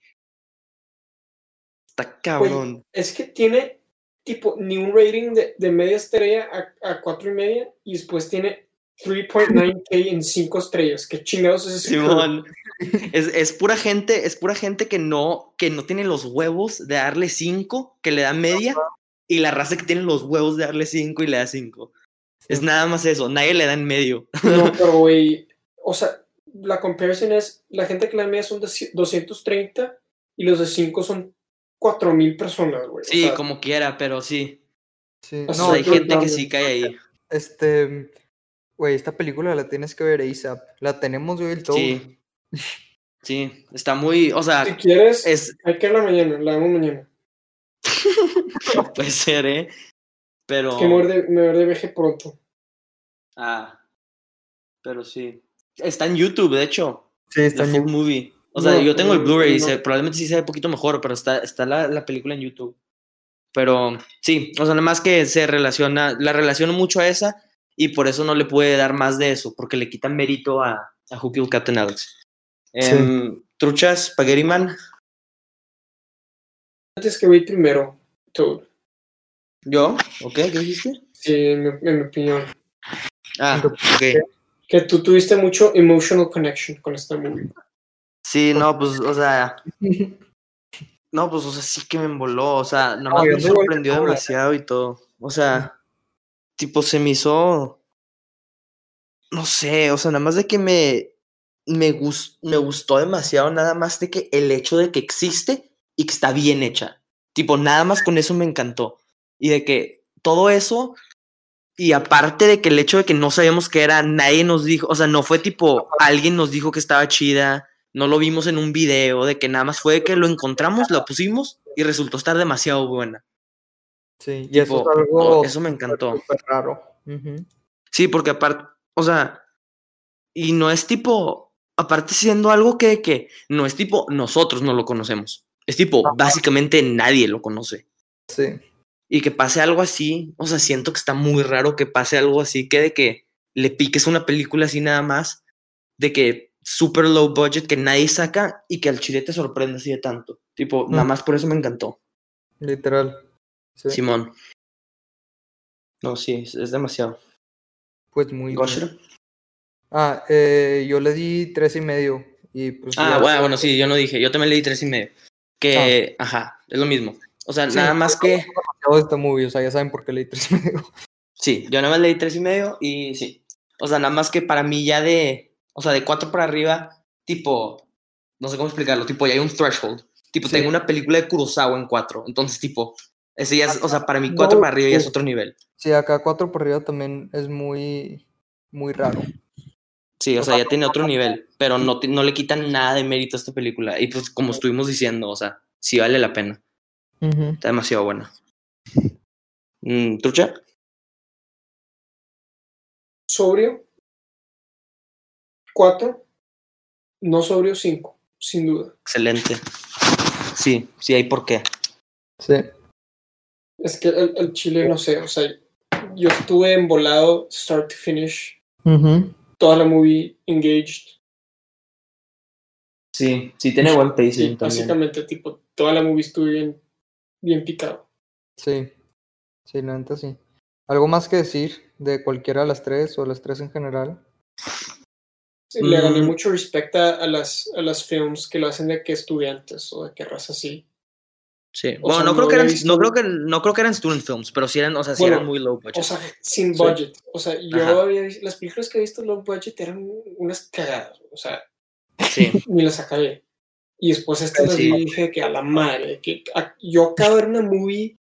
Está cabrón. Es que tiene tipo ni un rating de, de media estrella a, a cuatro y media y después tiene 3.9k en cinco estrellas. ¿Qué chingados es ese? Simón. Es, es pura gente, es pura gente que no, que no tiene los huevos de darle 5, que le da media, y la raza que tiene los huevos de darle 5 y le da 5. Es nada más eso, nadie le da en medio. No, pero güey, o sea, la comparison es, la gente que la media son de ci- 230 y los de 5 son 4000 personas, güey. O Sí, sea, como quiera, pero sí. Sí, O sea, sea, hay yo- gente que sí cae ahí. este, güey, esta película la tienes que ver ASAP. La tenemos, güey, el todo. Sí. Sí, está muy, o Si sea, quieres, es, hay que verla mañana, la vemos mañana. puede ser, ¿eh? Pero... Es que me voy de, me voy de viaje pronto. Ah, pero sí. Está en YouTube, de hecho. Sí, está en full YouTube. movie. O sea, No, yo tengo el no, Blu-ray y no. se- probablemente sí sea un poquito mejor, pero está, está la, la película en YouTube. Pero sí, o sea, nada más que se relaciona, la relaciono mucho a esa y por eso no le puede dar más de eso, porque le quitan mérito a, a Who Killed Captain Alex. Sí. Em, Truchas, Spaghetti Man, Antes que voy primero, Toad. Yo, ¿ok? ¿Qué dijiste? Sí, en mi, en mi opinión. Ah, ok. Que tú tuviste mucho emotional connection con esta movie. Sí, no, pues, o sea, no, pues, o sea, sí que me emboló, o sea, nomás yo me sorprendió demasiado y todo. O sea, tipo, se me hizo, no sé, o sea, nada más de que me, me, gus- me gustó demasiado, nada más de que el hecho de que existe y que está bien hecha. Tipo, nada más con eso me encantó. Y de que todo eso, y aparte de que el hecho de que no sabíamos qué era, nadie nos dijo, o sea, no fue tipo, alguien nos dijo que estaba chida, no lo vimos en un video, de que nada más fue que lo encontramos, lo pusimos y resultó estar demasiado buena. Sí, y eso es algo eso me encantó. raro. Sí, porque aparte, o sea, y no es tipo, aparte siendo algo que, que no es tipo, nosotros no lo conocemos. Es tipo, Ajá. básicamente nadie lo conoce. Sí. Y que pase algo así, o sea, siento que está muy raro que pase algo así, que de que le piques una película así nada más, de que super low budget, que nadie saca y que al chile te sorprende así de tanto. Tipo, nada Mm. más por eso me encantó. Literal. Sí. Simón. No, sí, es, es demasiado. Pues muy bien. Ah, eh, yo le di tres y medio. Y pues Ah, bueno, bueno, sí, yo no dije, yo también le di tres y medio. Que, ajá, es lo mismo. O sea, Sí, nada más que, demasiado esta movie, o sea, ya saben por qué le di tres y medio. sí, yo nada más le di tres y medio y sí. O sea, nada más que para mí ya de, o sea, de cuatro para arriba, tipo, no sé cómo explicarlo, tipo, ya hay un threshold. Tipo, Sí. tengo una película de Kurosawa en cuatro, entonces, tipo, ese ya es, o sea, para mí cuatro No, para arriba ya es otro nivel. Sí, acá cuatro por arriba también es muy, muy raro. Sí, o sea, ya tiene otro nivel, pero no, no le quitan nada de mérito a esta película. Y pues, como estuvimos diciendo, o sea, sí vale la pena. Está demasiado buena. Mm, ¿Trucha? Sobrio, 4. No sobrio, 5. Sin duda. Excelente. Sí, sí hay por qué. Sí. Es que el, el chile, no sé, o sea, yo estuve embolado, start to finish, toda la movie engaged. Sí, sí tiene buen pacing Sí, también. básicamente, tipo, toda la movie estuve bien, bien picado. Sí. Sí, la neta sí. ¿Algo más que decir de cualquiera de las tres o las tres en general? Sí, Le gané Mm. mucho respecto a, las, a las films que lo hacen de que estudiantes o de que raza así. Sí. O Bueno, sea, no, no creo que había eran, no creo que no creo que eran student films, pero sí eran, o sea, sí Bueno, eran muy low budget. O sea, sin Sí. budget. O sea, yo Ajá. había visto, las películas que he visto low budget eran unas cagadas. O sea, sí. ni las acabé. Y después estas las Sí. vi y dije que a la madre, que a- yo acabo de ver una movie,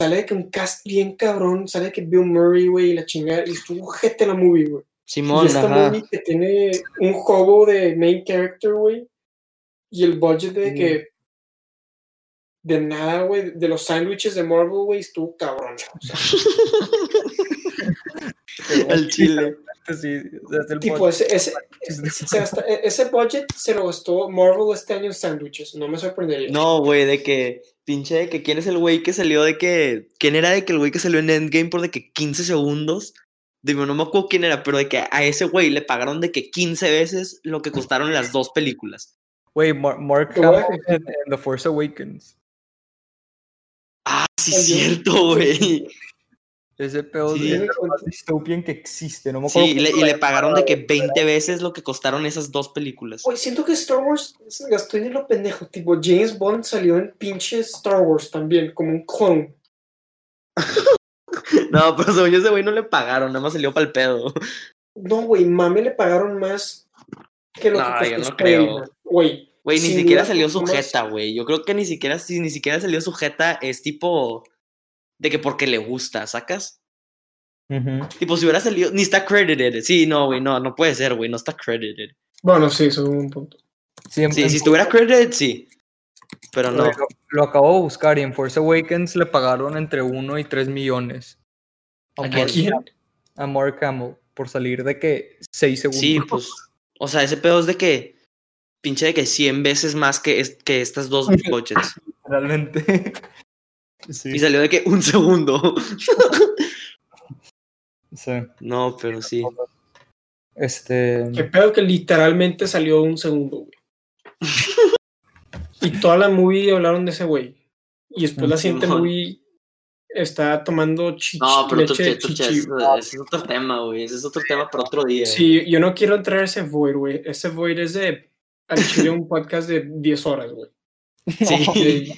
sale de que un cast bien cabrón, sale de que Bill Murray, güey, y la chingada, y estuvo jete la movie, güey. Y Simón, esta ajá. movie que tiene un hobo de main character, güey, y el budget de que de nada, güey, de los sándwiches de Marvel, güey, estuvo cabrón. O sea, El chile. Sí, desde el tipo, ese, ese, e- ese budget se lo gastó Marvel este año en sándwiches, no me sorprendería. No, güey, de que pinche de que quién es el güey que salió de que quién era de que el güey que salió en Endgame por de que 15 segundos. Digo, no me acuerdo quién era, pero de que a ese güey le pagaron de que 15 veces lo que costaron las dos películas. Güey, Mar- Mark Hamill en, The Force Awakens. Ah, sí, Salió. cierto, güey. Ese pedo Sí. es lo más dystopian que existe. No me acuerdo Sí, y le, y pagaron de que 20 veces lo que costaron esas dos películas. Güey, siento que Star Wars se gastó en lo pendejo. Tipo, James Bond salió en pinche Star Wars también, como un clone. No, pero según yo ese güey no le pagaron, nada más salió para el pedo. No, güey, mame le pagaron más que lo No, que yo costó no creo. Güey, Güey, ni siquiera salió sujeta, güey. Yo creo que ni siquiera, si ni siquiera salió sujeta, es tipo de que porque le gusta, ¿sacas? Ujú. Tipo, si hubiera salido, ni está credited. Sí, no, güey, no, no puede ser, güey, no está credited. bueno, sí, eso es un punto. Sí, en- Sí, en si estuviera credited, sí. Pero no. Lo, lo acabo de buscar y en Force Awakens le pagaron entre 1 y 3 millones. ¿A Mark- quién? A Mark Hamill por salir de que 6 segundos. Sí, pues. O sea, ese pedo es de que. Pinche de que 100 veces más que, es- que estas dos budgets. Realmente. Sí. Y salió de que un segundo. sí. No, pero sí. Este. Qué pedo que literalmente salió un segundo, güey. y toda la movie hablaron de ese güey. Y después la siguiente Simón. movie está tomando chichi, No, pero leche de tú- tú- chichi. ese ese es otro tema, güey. Ese es otro tema para otro día. Sí, yo no quiero entrar a ese void, güey. Ese void es de al chile un podcast de 10 horas, güey. Sí.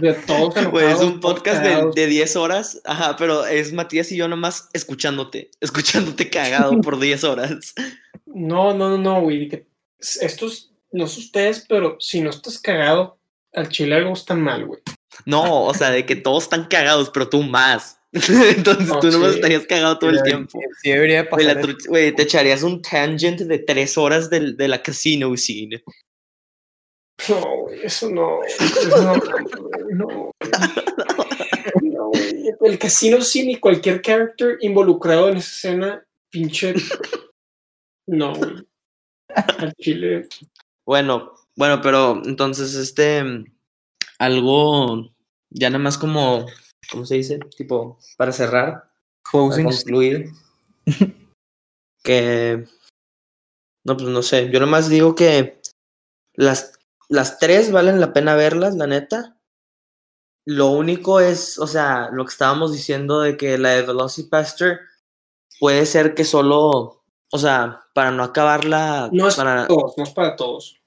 De, de todos Güey, es un podcast de, de 10 horas. Ajá, pero es Matías y yo nomás escuchándote. Escuchándote cagado por 10 horas. No, no, no, no, güey. que Estos, no sé ustedes, pero si no estás cagado, al chile algo está mal, güey. No, o sea, de que todos están cagados, pero tú más. Entonces No, tú nomás sí. estarías cagado todo el tiempo. Sí, debería Güey, la pasar. güey, te echarías un tangent de 3 horas del- de la casino scene. No, güey, eso no. No, no. No, güey. El casino sin y cualquier character involucrado en esa escena, pinche. No, güey. Al chile. Bueno, bueno, pero entonces este algo ya nada más como ¿cómo se dice? Tipo para cerrar, para Closing. concluir que no pues no sé, yo nomás digo que las las tres valen la pena verlas, la neta. Lo único es, o sea, lo que estábamos diciendo de que la de Velocipaster puede ser que solo, o sea, para no acabarla, No es para, para todos, no es para todos.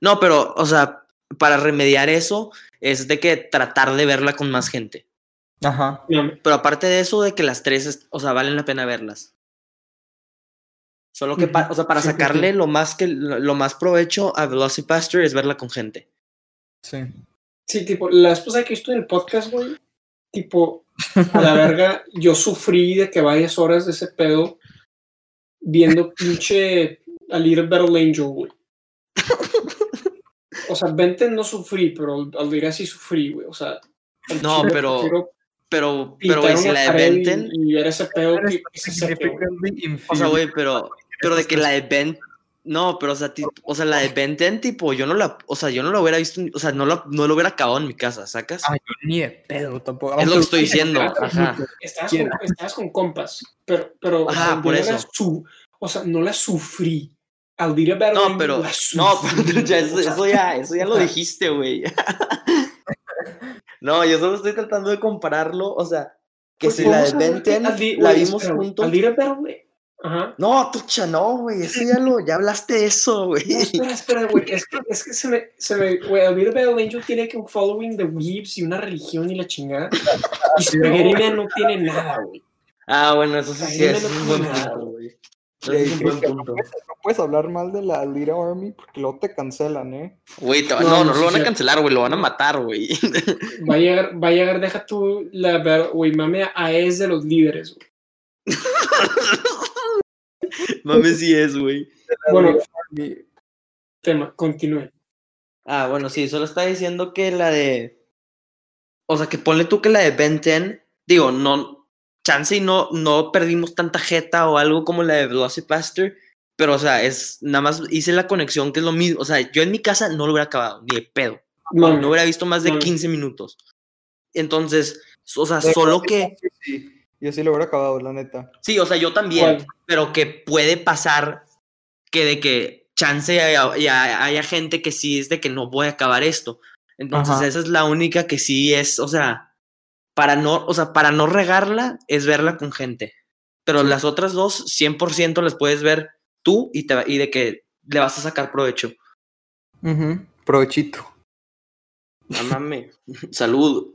no, pero, o sea, para remediar eso es de que tratar de verla con más gente. Ajá. Pero aparte de eso, de que las tres, es- o sea, valen la pena verlas. Solo que, pa- o sea, para sí, sacarle sí. lo más que lo más provecho a Velocipaster es verla con gente. Sí. Sí, tipo, la esposa que estuve en el podcast, güey, tipo, a la verga, yo sufrí de que varias horas de ese pedo viendo pinche a Little Battle Angel, güey. O sea, Benten no sufrí, pero al sí sufrí, güey. O sea, No, chile pero- prefiero Pero, pero, güey, si la de pared y- Benten, y, ver ese pedo que, o sea, güey, pero, pero de que la de Ben, no, pero, o sea, ti- o sea, la de Benten, tipo, yo no la, o sea, yo no la hubiera visto, o sea, no la, no lo hubiera acabado en mi casa, ¿sacas? Ah, yo ni de pedo tampoco. es lo que estoy diciendo, ajá. Estabas con, estabas con compas, pero, pero o Ajá, sea, yo por no eso. la su- o sea, no la sufrí. Al Little Battle No, Angel pero, la no, pero ya, eso, o sea, eso ya, eso ya lo dijiste, güey. No, yo solo estoy tratando de compararlo, o sea, que Pues si la de a di- la vimos juntos. Al Battle, Ajá. No, tucha, no, güey, eso ya lo, ya hablaste de eso, güey. No, espera, espera, güey. Es que, es que se me, se me, güey, el Little Angel tiene que un following de weebs y una religión y la chingada. Y Spaghetti no tiene nada, güey. Ah, bueno, eso sí, es lo un buen pongo. punto, es. No puedes hablar mal de la Lira Army porque luego te cancelan, ¿eh? Güey, No, no, lo van a cancelar, güey, lo van a matar, güey. Va a llegar, va a llegar, deja tú la, güey, mame a es de los líderes, güey. Mames, sí es, güey. Bueno, tema, continúe. Ah, bueno, sí, solo está diciendo que la de. O sea, que ponle tú que la de Ben 10. Digo, no. Chance y no, no perdimos tanta jeta o algo como la de Velocipaster. Pero, o sea, es. Nada más hice la conexión que es lo mismo. O sea, yo en mi casa no lo hubiera acabado, ni de pedo. Mame. No hubiera visto más de Mami. 15 minutos. Entonces, o sea, solo que. Sí, yo sí lo hubiera acabado, la neta. Sí, o sea, yo también. Pero que puede pasar que de que chance haya, haya- haya gente que sí es de que no voy a acabar esto. Entonces, Ajá. esa es la única que sí es, o sea, para no, o sea, para no regarla es verla con gente. Pero las otras dos, 100% las puedes ver tú y, te, va- y de que le vas a sacar provecho. Ujú, Provechito. No mames. Salud.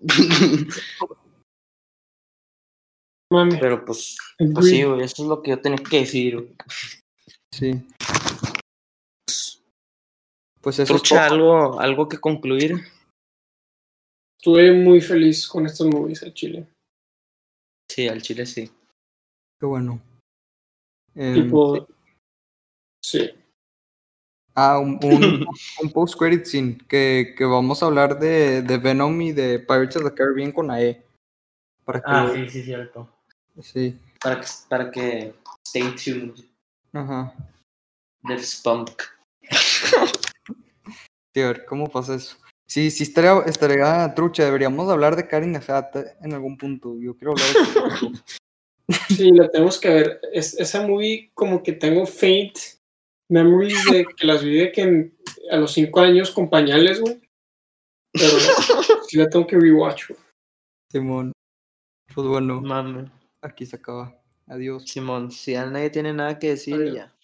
Mami, Pero pues, pues sí, güey, eso es lo que yo tenía que decir. güey. Sí. Pues eso es Trucha, todo. algo, algo que concluir. Estuve muy feliz con estos movies al Chile. Sí, al chile sí. Qué bueno. Em, Tipo. Sí. Ah, un, un, un post-credit scene que, que vamos a hablar de, de Venom y de Pirates of the Caribbean con AE. Para que Ah, sí, sí, cierto. sí. Para que, para que stay tuned Ajá. del spunk. A ver, ¿cómo pasa eso? Sí, sí estaría, estaría trucha. Deberíamos hablar de Karin Hat en algún punto. Yo quiero hablar de. Sí, la tenemos que ver. Es, esa movie, como que tengo faint memories de que las vi de que en- a los cinco años con pañales, güey. Pero sí la tengo que rewatch, güey. Simón. Pues bueno, Mame. aquí se acaba. Adiós. Simón, si ya nadie tiene nada que decir, Adiós. ya.